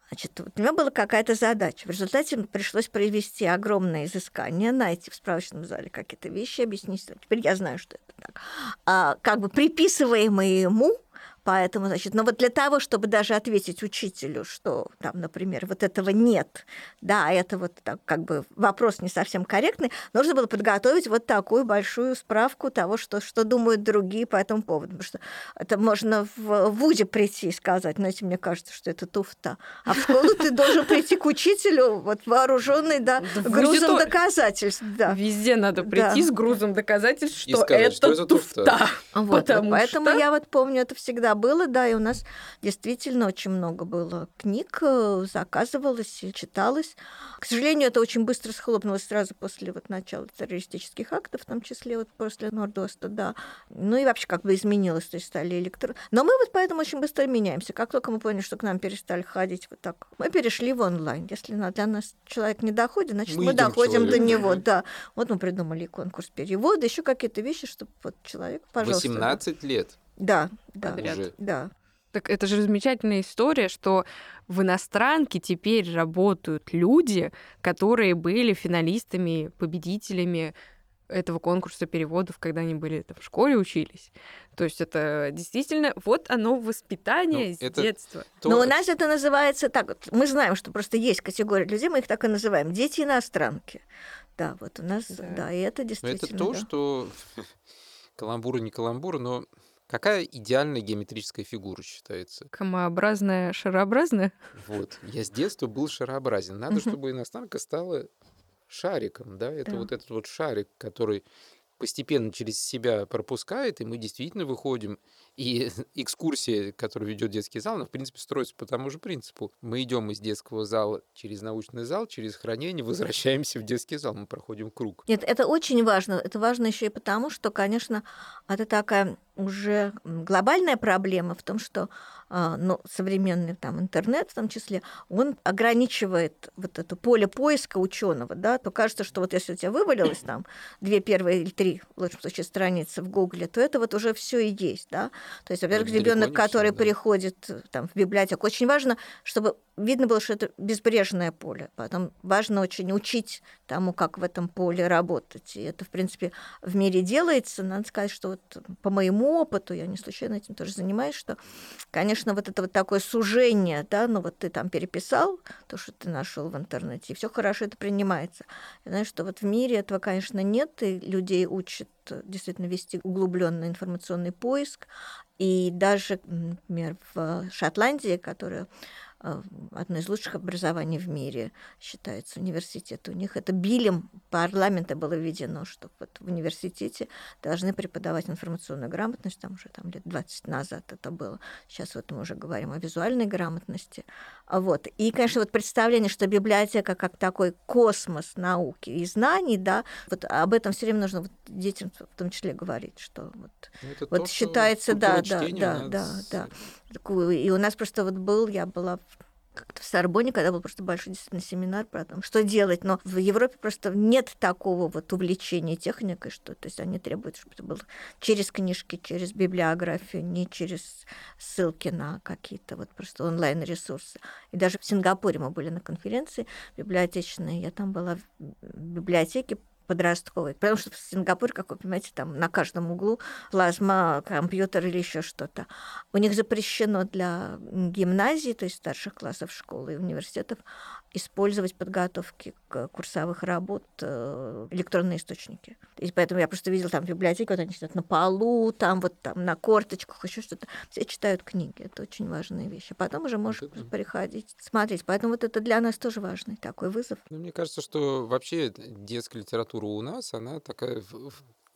Значит, у меня была какая-то задача. В результате пришлось провести огромное изыскание, найти в справочном зале какие-то вещи, объяснить. Теперь я знаю, что это так. А, как бы приписываемые ему Поэтому, значит, но вот для того, чтобы даже ответить учителю, что там, например, вот этого нет, да, это вот так, как бы вопрос не совсем корректный, нужно было подготовить вот такую большую справку того, что, что думают другие по этому поводу. Потому что это можно в ВУЗе прийти и сказать, знаете, мне кажется, что это туфта. А в школу ты должен прийти к учителю, вот вооруженный, да, грузом доказательств. Да. Везде надо прийти с грузом доказательств, что это туфта. Поэтому я вот помню, это всегда было, да, и у нас действительно очень много было книг, э, заказывалось и читалось. К сожалению, это очень быстро схлопнулось сразу после вот начала террористических актов, в том числе вот после Нордоста, да. Ну и вообще как бы изменилось, то есть стали электро... Но мы вот поэтому очень быстро меняемся. Как только мы поняли, что к нам перестали ходить вот так, мы перешли в онлайн. Если для нас человек не доходит, значит, мы, мы доходим до него, да. Вот мы придумали конкурс перевода, еще какие-то вещи, чтобы вот человек, пожалуйста. 18 лет. Да, да, Подряд. да. Так это же замечательная история, что в иностранке теперь работают люди, которые были финалистами, победителями этого конкурса переводов, когда они были там, в школе учились. То есть это действительно вот оно воспитание ну, с детства. То... Но у нас это называется так. Мы знаем, что просто есть категория людей, мы их так и называем. Дети иностранки. Да, вот у нас, да, да и это действительно. Но это то, да. что каламбур не каламбур, но Какая идеальная геометрическая фигура считается? Комообразная, шарообразная? Вот. Я с детства был шарообразен. Надо, чтобы иностранка стала шариком, да? Это да. вот этот вот шарик, который постепенно через себя пропускает, и мы действительно выходим. И экскурсия, которую ведет детский зал, она, в принципе, строится по тому же принципу. Мы идем из детского зала через научный зал, через хранение, возвращаемся в детский зал, мы проходим круг. Нет, это очень важно. Это важно еще и потому, что, конечно, это такая уже глобальная проблема в том, что а, ну, современный там, интернет в том числе, он ограничивает вот это поле поиска ученого, да, то кажется, что вот если у тебя вывалилось там две первые или три, в лучшем случае, страницы в Гугле, то это вот уже все и есть, да. То есть, во-первых, ребенок, который да. приходит там, в библиотеку, очень важно, чтобы видно было, что это безбрежное поле. Потом важно очень учить тому, как в этом поле работать. И это, в принципе, в мире делается. Надо сказать, что вот по моему опыту, я не случайно этим тоже занимаюсь, что, конечно, вот это вот такое сужение, да, ну вот ты там переписал то, что ты нашел в интернете, и все хорошо это принимается. Я знаю, что вот в мире этого, конечно, нет, и людей учат действительно вести углубленный информационный поиск. И даже, например, в Шотландии, которая одно из лучших образований в мире, считается университет. У них это билем парламента было введено, что вот в университете должны преподавать информационную грамотность, там уже там, лет 20 назад это было. Сейчас вот мы уже говорим о визуальной грамотности. Вот. И, конечно, вот представление, что библиотека как такой космос науки и знаний, да, вот об этом все время нужно вот детям в том числе говорить, что вот, ну, это вот то, считается, да, да, да, да, да. И у нас просто вот был, я была как-то в Сорбоне, когда был просто большой действительно семинар про то, что делать. Но в Европе просто нет такого вот увлечения техникой, что то есть они требуют, чтобы это было через книжки, через библиографию, не через ссылки на какие-то вот просто онлайн-ресурсы. И даже в Сингапуре мы были на конференции библиотечной, я там была в библиотеке подростковый. Потому что в Сингапуре, как вы понимаете, там на каждом углу плазма, компьютер или еще что-то. У них запрещено для гимназии, то есть старших классов школы и университетов, использовать подготовки к курсовых работ э, электронные источники. И поэтому я просто видела там в библиотеке, вот они сидят на полу, там вот там на корточках, еще что-то. Все читают книги, это очень важная вещь. А потом уже можешь это... приходить, смотреть. Поэтому вот это для нас тоже важный такой вызов. Ну, мне кажется, что вообще детская литература у нас, она такая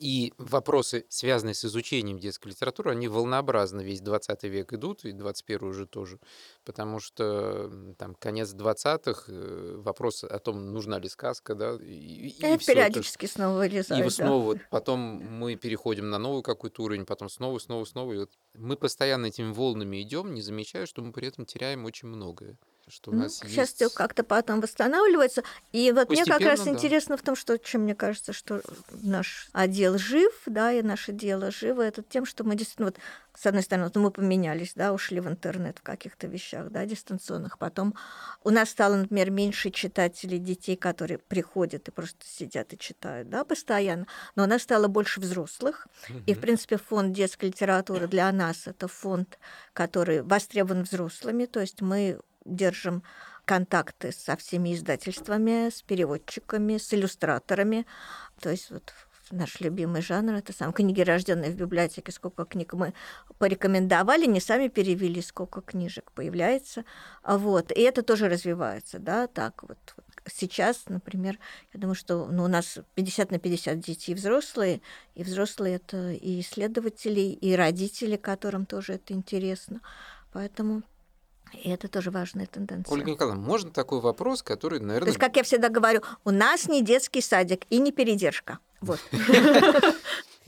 и вопросы, связанные с изучением детской литературы, они волнообразно весь 20 век идут, и 21 уже тоже. Потому что там конец 20-х, э, вопрос о том, нужна ли сказка, да, и, и это периодически это, снова вылезает. И снова, да. потом мы переходим на новый какой-то уровень, потом снова, снова, снова. И вот мы постоянно этими волнами идем, не замечая, что мы при этом теряем очень многое что у ну, нас ну, есть... Сейчас как-то потом восстанавливается. И вот Постепенно, мне как раз да. интересно в том, что, чем мне кажется, что наш отдел отдел жив, да, и наше дело живо, это тем, что мы действительно, вот, с одной стороны, вот мы поменялись, да, ушли в интернет в каких-то вещах, да, дистанционных. Потом у нас стало, например, меньше читателей детей, которые приходят и просто сидят и читают, да, постоянно. Но у нас стало больше взрослых. Mm-hmm. И, в принципе, фонд детской литературы для нас это фонд, который востребован взрослыми. То есть мы держим контакты со всеми издательствами, с переводчиками, с иллюстраторами. То есть вот наш любимый жанр, это сам книги, рожденные в библиотеке, сколько книг мы порекомендовали, не сами перевели, сколько книжек появляется. Вот. И это тоже развивается, да, так вот. Сейчас, например, я думаю, что ну, у нас 50 на 50 дети и взрослые, и взрослые это и исследователи, и родители, которым тоже это интересно. Поэтому и это тоже важная тенденция. Ольга Николаевна, можно такой вопрос, который, наверное... То есть, как я всегда говорю, у нас не детский садик и не передержка. Вот.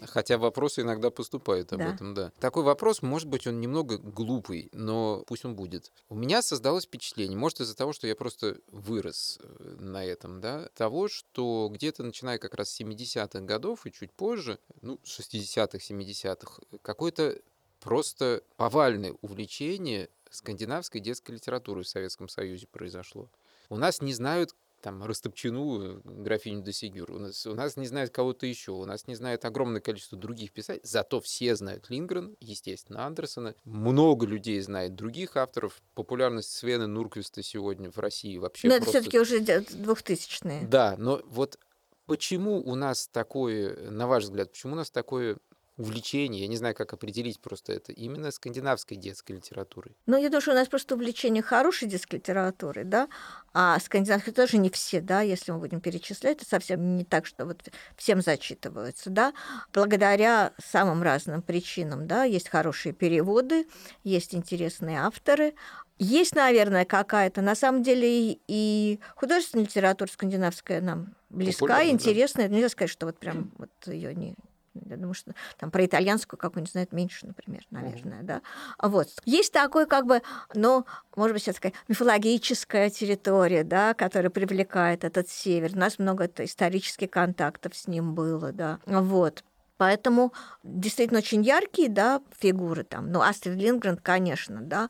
Хотя вопросы иногда поступают об да. этом, да. Такой вопрос, может быть, он немного глупый, но пусть он будет. У меня создалось впечатление, может, из-за того, что я просто вырос э, на этом, да, того, что где-то начиная как раз с 70-х годов и чуть позже, ну, 60-х, 70-х, какое-то просто повальное увлечение скандинавской детской литературы в Советском Союзе произошло. У нас не знают там Растопчину, графиню де Сигюр. У нас, у нас не знают кого-то еще, у нас не знает огромное количество других писателей, зато все знают Лингрен, естественно, Андерсона. Много людей знает других авторов. Популярность Свена Нурквиста сегодня в России вообще Но просто... это все-таки уже двухтысячные. Да, но вот почему у нас такое, на ваш взгляд, почему у нас такое увлечение, я не знаю, как определить просто это, именно скандинавской детской литературой? Ну, я думаю, что у нас просто увлечение хорошей детской литературой, да, а скандинавской тоже не все, да, если мы будем перечислять, это совсем не так, что вот всем зачитываются, да, благодаря самым разным причинам, да, есть хорошие переводы, есть интересные авторы, есть, наверное, какая-то, на самом деле, и художественная литература скандинавская нам близка, интересная. Да. Нельзя сказать, что вот прям вот ее не, я думаю, что там про итальянскую какую-нибудь знают меньше, например, наверное, mm-hmm. да. Вот. Есть такой как бы, ну, может быть, такая мифологическая территория, да, которая привлекает этот север. У нас много исторических контактов с ним было, да. Вот. Поэтому действительно очень яркие, да, фигуры там. Ну, Астрид Лингрен, конечно, да.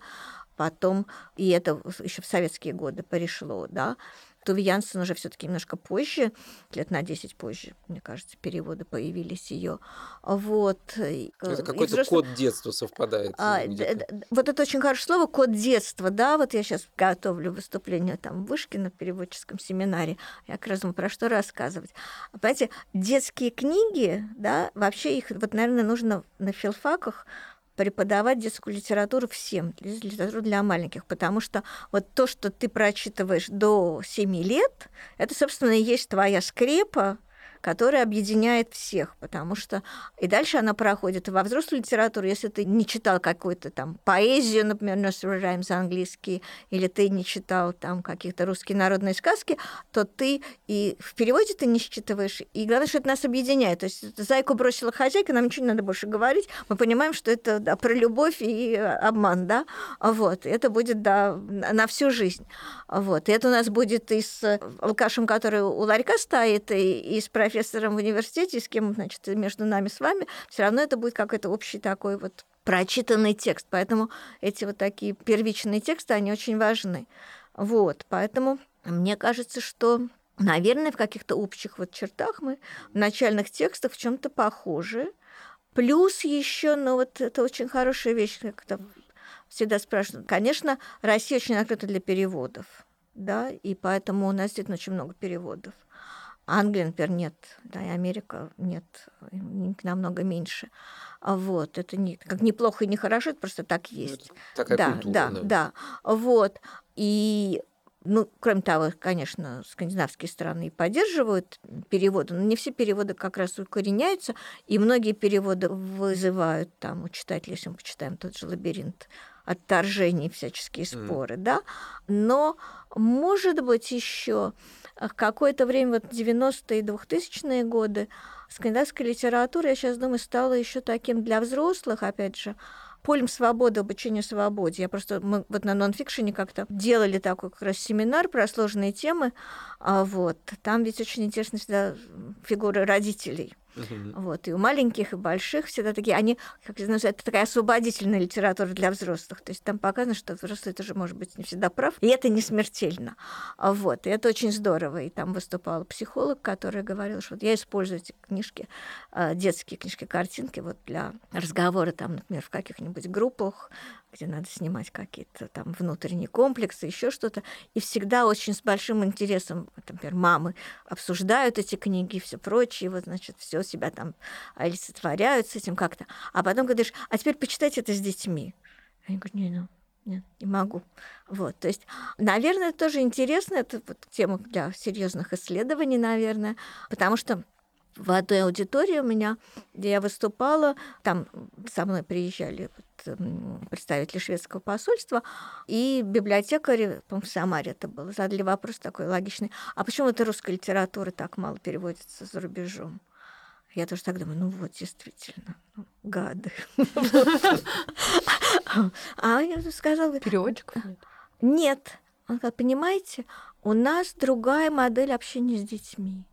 Потом, и это еще в советские годы пришло, да. Туви Янсен уже все-таки немножко позже, лет на 10 позже, мне кажется, переводы появились ее. Вот. Это какой-то взрослый... код детства совпадает. А, вот это очень хорошее слово код детства, да. Вот я сейчас готовлю выступление там в Вышке на переводческом семинаре. Я как раз думаю, про что рассказывать. Понимаете, детские книги, да, вообще их, вот, наверное, нужно на филфаках преподавать детскую литературу всем, литературу для маленьких, потому что вот то, что ты прочитываешь до 7 лет, это, собственно, и есть твоя скрепа, которая объединяет всех, потому что и дальше она проходит во взрослую литературу, если ты не читал какую-то там поэзию, например, Nursery Rhymes английский, или ты не читал там каких-то русские народные сказки, то ты и в переводе ты не считываешь, и главное, что это нас объединяет. То есть зайку бросила хозяйка, нам ничего не надо больше говорить, мы понимаем, что это да, про любовь и обман, да, вот, это будет, да, на всю жизнь, вот, и это у нас будет и с алкашем, который у ларька стоит, и, и с профессором профессором в университете, с кем, значит, между нами с вами, все равно это будет какой-то общий такой вот прочитанный текст. Поэтому эти вот такие первичные тексты, они очень важны. Вот, поэтому мне кажется, что Наверное, в каких-то общих вот чертах мы в начальных текстах в чем-то похожи. Плюс еще, ну вот это очень хорошая вещь, как это всегда спрашивают. Конечно, Россия очень открыта для переводов, да, и поэтому у нас действительно очень много переводов. Англия, например, нет, да, и Америка нет, намного меньше. А вот, это не, как неплохо и не хорошо, это просто так ну, есть. Это такая да, культура, да, да, да. Вот. И ну, кроме того, конечно, скандинавские страны поддерживают переводы, но не все переводы как раз укореняются, и многие переводы вызывают там у читателей, если мы почитаем тот же «Лабиринт», отторжений, всяческие споры, mm. да. Но, может быть, еще какое-то время, вот 90-е и 2000-е годы, скандинавская литература, я сейчас думаю, стала еще таким для взрослых, опять же, полем свободы, обучения свободе. Я просто, мы вот на нонфикшене как-то делали такой как раз семинар про сложные темы, а вот, там ведь очень интересно всегда фигуры родителей – Мгм. Вот, и у маленьких, и больших всегда такие, они, как я знаю, это такая освободительная литература для взрослых. То есть там показано, что взрослый тоже может быть не всегда прав, и это не смертельно. А Вот, и это очень здорово. И там выступал психолог, который говорил, что вот я использую эти книжки, э, детские книжки, картинки вот для разговора там, например, в каких-нибудь группах, где надо снимать какие-то там внутренние комплексы, еще что-то. И всегда очень с большим интересом, например, мамы обсуждают эти книги и все прочее, вот, значит, все себя там олицетворяют с этим как-то. А потом говоришь, а теперь почитайте это с детьми. Они говорят, не, ну, нет, не могу. Вот, то есть, наверное, тоже интересно, это вот тема для серьезных исследований, наверное, потому что в одной аудитории у меня, где я выступала, там со мной приезжали представители шведского посольства, и библиотекари, по-моему, в Самаре это было, задали вопрос такой логичный, а почему это русская литература так мало переводится за рубежом? Я тоже так думаю, ну вот, действительно, ну, гады. А я сказала, Переводчиков нет. нет. Он говорит, понимаете, у нас другая модель общения с детьми.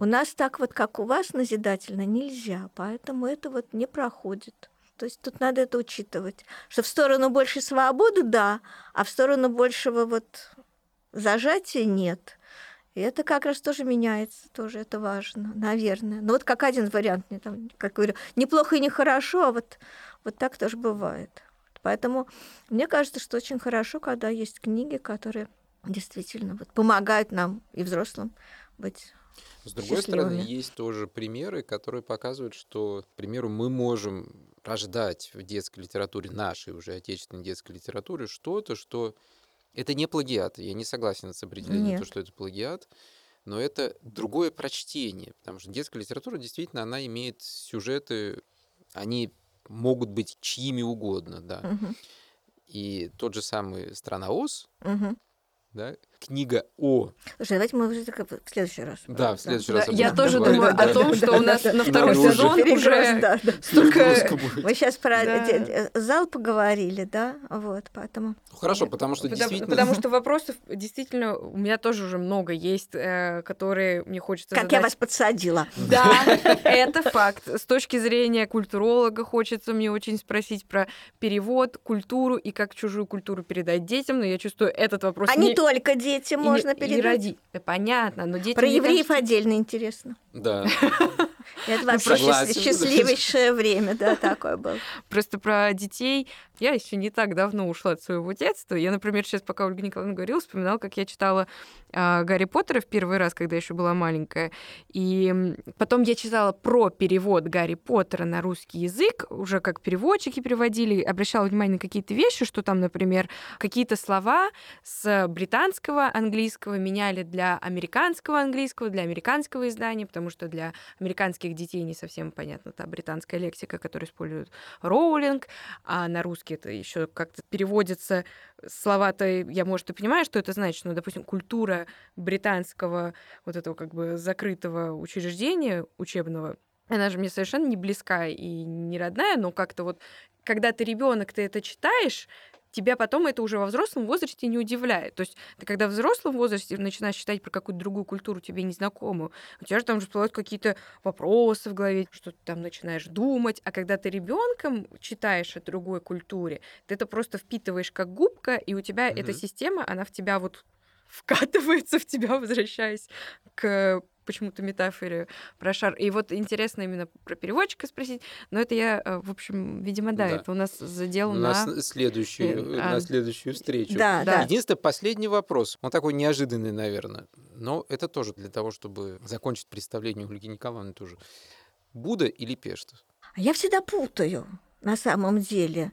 У нас так вот, как у вас, назидательно нельзя, поэтому это вот не проходит. То есть тут надо это учитывать, что в сторону большей свободы, да, а в сторону большего вот зажатия нет. И это как раз тоже меняется, тоже это важно, наверное. Ну вот как один вариант, не там, как говорю, неплохо и нехорошо, а вот, вот так тоже бывает. Поэтому мне кажется, что очень хорошо, когда есть книги, которые действительно вот, помогают нам и взрослым быть С другой стороны, счастливыми. есть тоже примеры, которые показывают, что, к примеру, мы можем рождать в детской литературе, нашей уже отечественной детской литературе, что-то, что это не плагиат. Я не согласен с определением, то, что это плагиат, но это другое прочтение, потому что детская литература действительно, она имеет сюжеты, они могут быть чьими угодно, да. Мгм, И тот же самый «Страна Оз», мгм. да, книга о... Слушай, давайте мы уже так в следующий раз. Да, в следующий Да, раз я тоже думаю да. о том, что у нас на второй сезон уже да, да. столько... Мы сейчас про Да. зал поговорили, да, вот, поэтому... Ну, Хорошо, потому что Потому, действительно... потому что вопросов действительно у меня тоже уже много есть, э, которые мне хочется Как я вас подсадила. Да, это факт. С точки зрения культуролога хочется мне очень спросить про перевод, культуру и как чужую культуру передать детям, но я чувствую, этот вопрос А не только детям и можно и передать. роди- Да, понятно, но детям Про евреев кажется, отдельно интересно. Да. Это вообще согласен. счаст- счастливейшее время, да, такое было. Просто про детей. Я еще не так давно ушла от своего детства. Я, например, сейчас, пока Ольга Николаевна говорила, вспоминала, как я читала а, Гарри Поттера в первый раз, когда еще была маленькая. И потом я читала про перевод Гарри Поттера на русский язык, уже как переводчики переводили, обращала внимание на какие-то вещи, что там, например, какие-то слова с британского английского меняли для американского английского, для американского издания, потому что для американских детей не совсем понятна та британская лексика, которую использует Роулинг, а на русский это еще как-то переводится слова-то, я, может, и понимаю, что это значит, но, допустим, культура британского вот этого как бы закрытого учреждения учебного, она же мне совершенно не близка и не родная, но как-то вот, когда ты ребенок, ты это читаешь, тебя потом это уже во взрослом возрасте не удивляет. То есть ты когда в взрослом возрасте начинаешь читать про какую-то другую культуру, тебе незнакомую, у тебя же там же всплывают какие-то вопросы в голове, что ты там начинаешь думать. А когда ты ребенком читаешь о другой культуре, ты это просто впитываешь как губка, и у тебя эта Мгм. система, она в тебя вот вкатывается в тебя, возвращаясь к почему-то метафоре про шар. И вот интересно именно про переводчика спросить, но это я, э, в общем, видимо, да, Да. это у нас задел У нас на... следующую, э, а. на следующую встречу. Да, Да. Единственное, последний вопрос. Он такой неожиданный, наверное. Но это тоже для того, чтобы закончить представление Ольги Николаевны тоже. Будда или Пешта? А Я всегда путаю, на самом деле.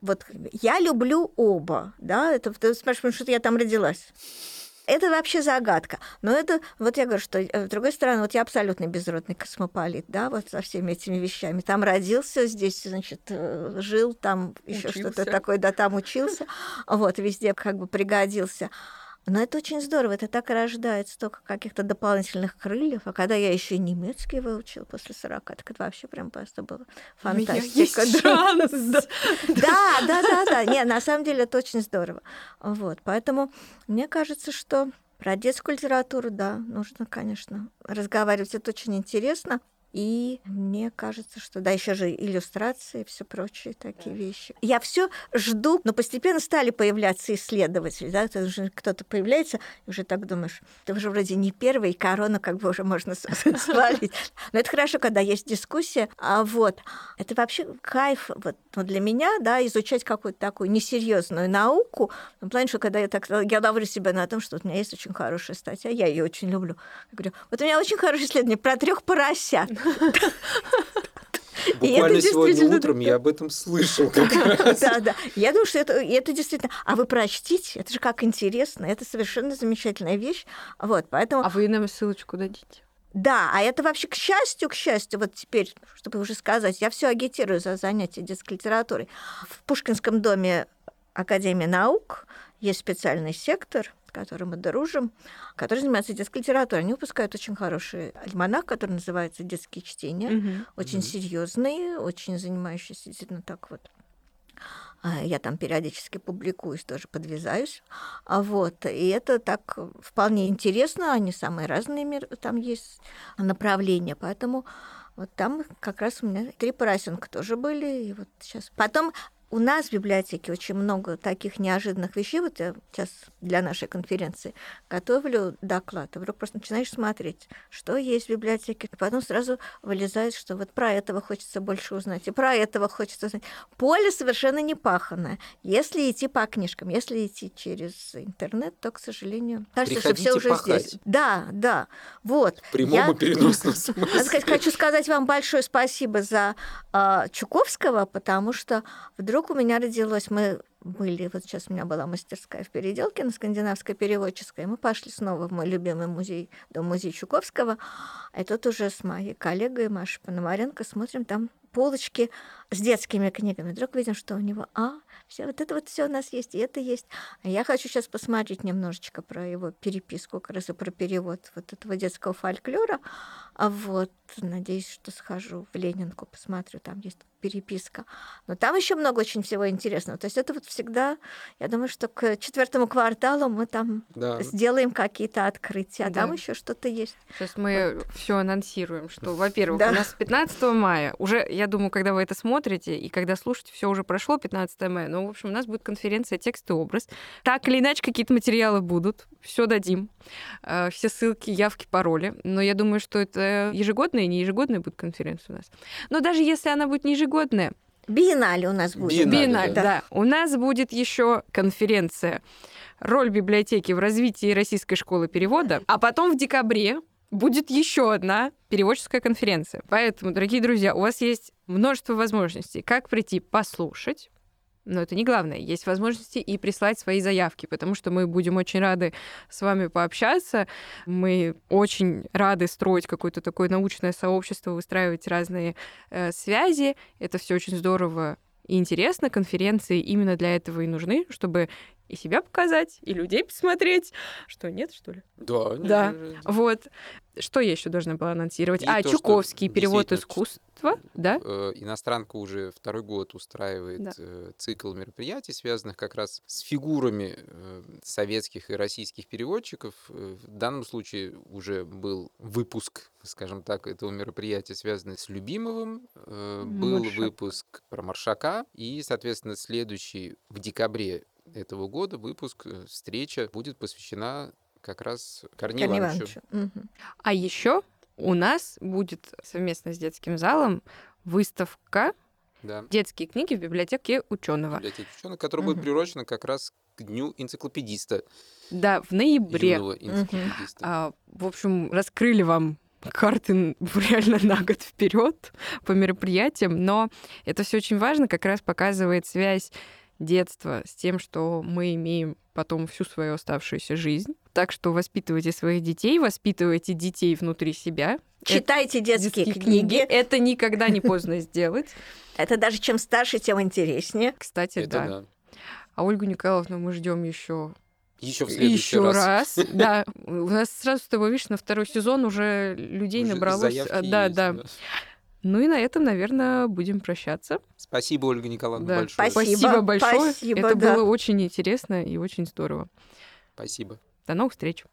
Вот я люблю оба, да, это ты спрашиваешь, что я там родилась. Это вообще загадка. Но это, вот я говорю, что, э, с другой стороны, вот я абсолютно безродный космополит, да, вот со всеми этими вещами. Там родился, здесь, значит, э, жил, там еще что-то такое, да, там учился, вот, везде как бы пригодился. Но это очень здорово, это так рождает столько каких-то дополнительных крыльев. А когда я еще и немецкий выучил после 40, так это вообще прям просто было фантастика. да. Да, да, да, да. Не, на самом деле это очень здорово. Вот, поэтому мне кажется, что про детскую литературу, да, нужно, конечно, разговаривать. Это очень интересно. И мне кажется, что да, еще же иллюстрации, все прочие такие вещи. Я все жду, но постепенно стали появляться исследователи, да, кто-то появляется, и уже так думаешь, ты уже вроде не первый, корона как бы уже можно свалить. Но это хорошо, когда есть дискуссия. А вот, это вообще кайф вот, ну, для меня, да, изучать какую-то такую несерьезную науку, в плане, что когда я так, я ловлю себя на том, что у меня есть очень хорошая статья, я ее очень люблю. Я говорю, вот у меня очень хорошее исследование про трех поросят. Буквально сегодня утром я об этом слышал как раз. Да, да. Я думаю, что это, это действительно... А вы прочтите, это же как интересно, это совершенно замечательная вещь. Вот, поэтому... А вы нам ссылочку дадите? Да, а это вообще к счастью, к счастью, вот теперь, чтобы уже сказать, я все агитирую за занятия детской литературой. В Пушкинском доме Академии наук есть специальный сектор, которым мы дружим, который занимается детской литературой. Они выпускают очень хороший альманах, который называется «Детские чтения». Мгм. Очень Мгм. серьезный, очень занимающийся действительно так вот. А, Я там периодически публикуюсь, тоже подвязаюсь. А вот, и это так вполне интересно, они самые разные там есть направления, поэтому вот там как раз у меня три поросенка тоже были, и вот сейчас. Потом у нас в библиотеке очень много таких неожиданных вещей. Вот я сейчас для нашей конференции готовлю доклад, и вдруг просто начинаешь смотреть, что есть в библиотеке, и потом сразу вылезает, что вот про этого хочется больше узнать, и про этого хочется узнать. Поле совершенно не паханное. Если идти по книжкам, если идти через интернет, то, к сожалению, кажется, что все уже пахать. здесь. Да, да. Вот. В прямом Я- и переносном смысле. хочу сказать вам большое спасибо за а, Чуковского, потому что вдруг у меня родилось, мы были, вот сейчас у меня была мастерская в Переделке на скандинавской переводческой, мы пошли снова в мой любимый музей, дом музей Чуковского, и тут уже с моей коллегой Машей Пономаренко смотрим там полочки с детскими книгами. Вдруг видим, что у него, а, все вот это вот все у нас есть, и это есть. А я хочу сейчас посмотреть немножечко про его переписку, как раз и про перевод вот этого детского фольклора. А вот, надеюсь, что схожу в Ленинку, посмотрю, там есть переписка. Но там еще много очень всего интересного. То есть это вот всегда, я думаю, что к четвертому кварталу мы там Да. сделаем какие-то открытия, а Да. там еще что-то есть. Сейчас мы все анонсируем, что, во-первых, Да. у нас 15 мая, уже, я думаю, когда вы это смотрите и когда слушаете, все уже прошло 15 мая, но, в общем, у нас будет конференция «Текст и образ». Так или иначе, какие-то материалы будут, все дадим, Э, все ссылки, явки, пароли. Но я думаю, что это ежегодная и не ежегодная будет конференция у нас. Но даже если она будет не ежегодная, Биеннале у нас будет. Биеннале, Биеннале, да. да. У нас будет еще конференция «Роль библиотеки в развитии российской школы перевода», а потом в декабре будет еще одна переводческая конференция. Поэтому, дорогие друзья, у вас есть множество возможностей, как прийти послушать, но это не главное. Есть возможности и прислать свои заявки, потому что мы будем очень рады с вами пообщаться. Мы очень рады строить какое-то такое научное сообщество, выстраивать разные э, связи. Это все очень здорово и интересно. Конференции именно для этого и нужны, чтобы и себя показать, и людей посмотреть. Что, нет, что ли? Да. Да. э, Вот. Что я еще должна была анонсировать? И а, то, Чуковский перевод искусства, да? э, Иностранка уже второй год устраивает Да. э, цикл мероприятий, связанных как раз с фигурами э, советских и российских переводчиков. В данном случае уже был выпуск, скажем так, этого мероприятия, связанный с Любимовым. Был Маршак. выпуск про Маршака. И, соответственно, следующий в декабре этого года выпуск, э, встреча будет посвящена как раз Корнею Корнею Ивановичу. Ивановичу. Мгм. А еще у нас будет совместно с детским залом выставка Да. детские книги в библиотеке ученого. библиотеки ученых, которая будет Мгм. приурочена как раз к дню энциклопедиста, Да, в ноябре. юного энциклопедиста. А, в общем, раскрыли вам карты реально на год вперед по мероприятиям, но это все очень важно, как раз показывает связь детства с тем, что мы имеем потом всю свою оставшуюся жизнь. Так что воспитывайте своих детей, воспитывайте детей внутри себя. Читайте детские, Детские книги. Это никогда не поздно сделать. Это даже чем старше, тем интереснее. Кстати, Это да. да. А Ольгу Николаевну мы ждем еще Еще в следующий еще раз. раз. Да, у нас сразу с тобой, видишь, на второй сезон уже людей Уже набралось. Да, есть, да. Ну и на этом, наверное, будем прощаться. Спасибо, Ольга Николаевна, Да. большое. Спасибо. Спасибо большое. спасибо, Это да. было очень интересно и очень здорово. Спасибо. До новых встреч.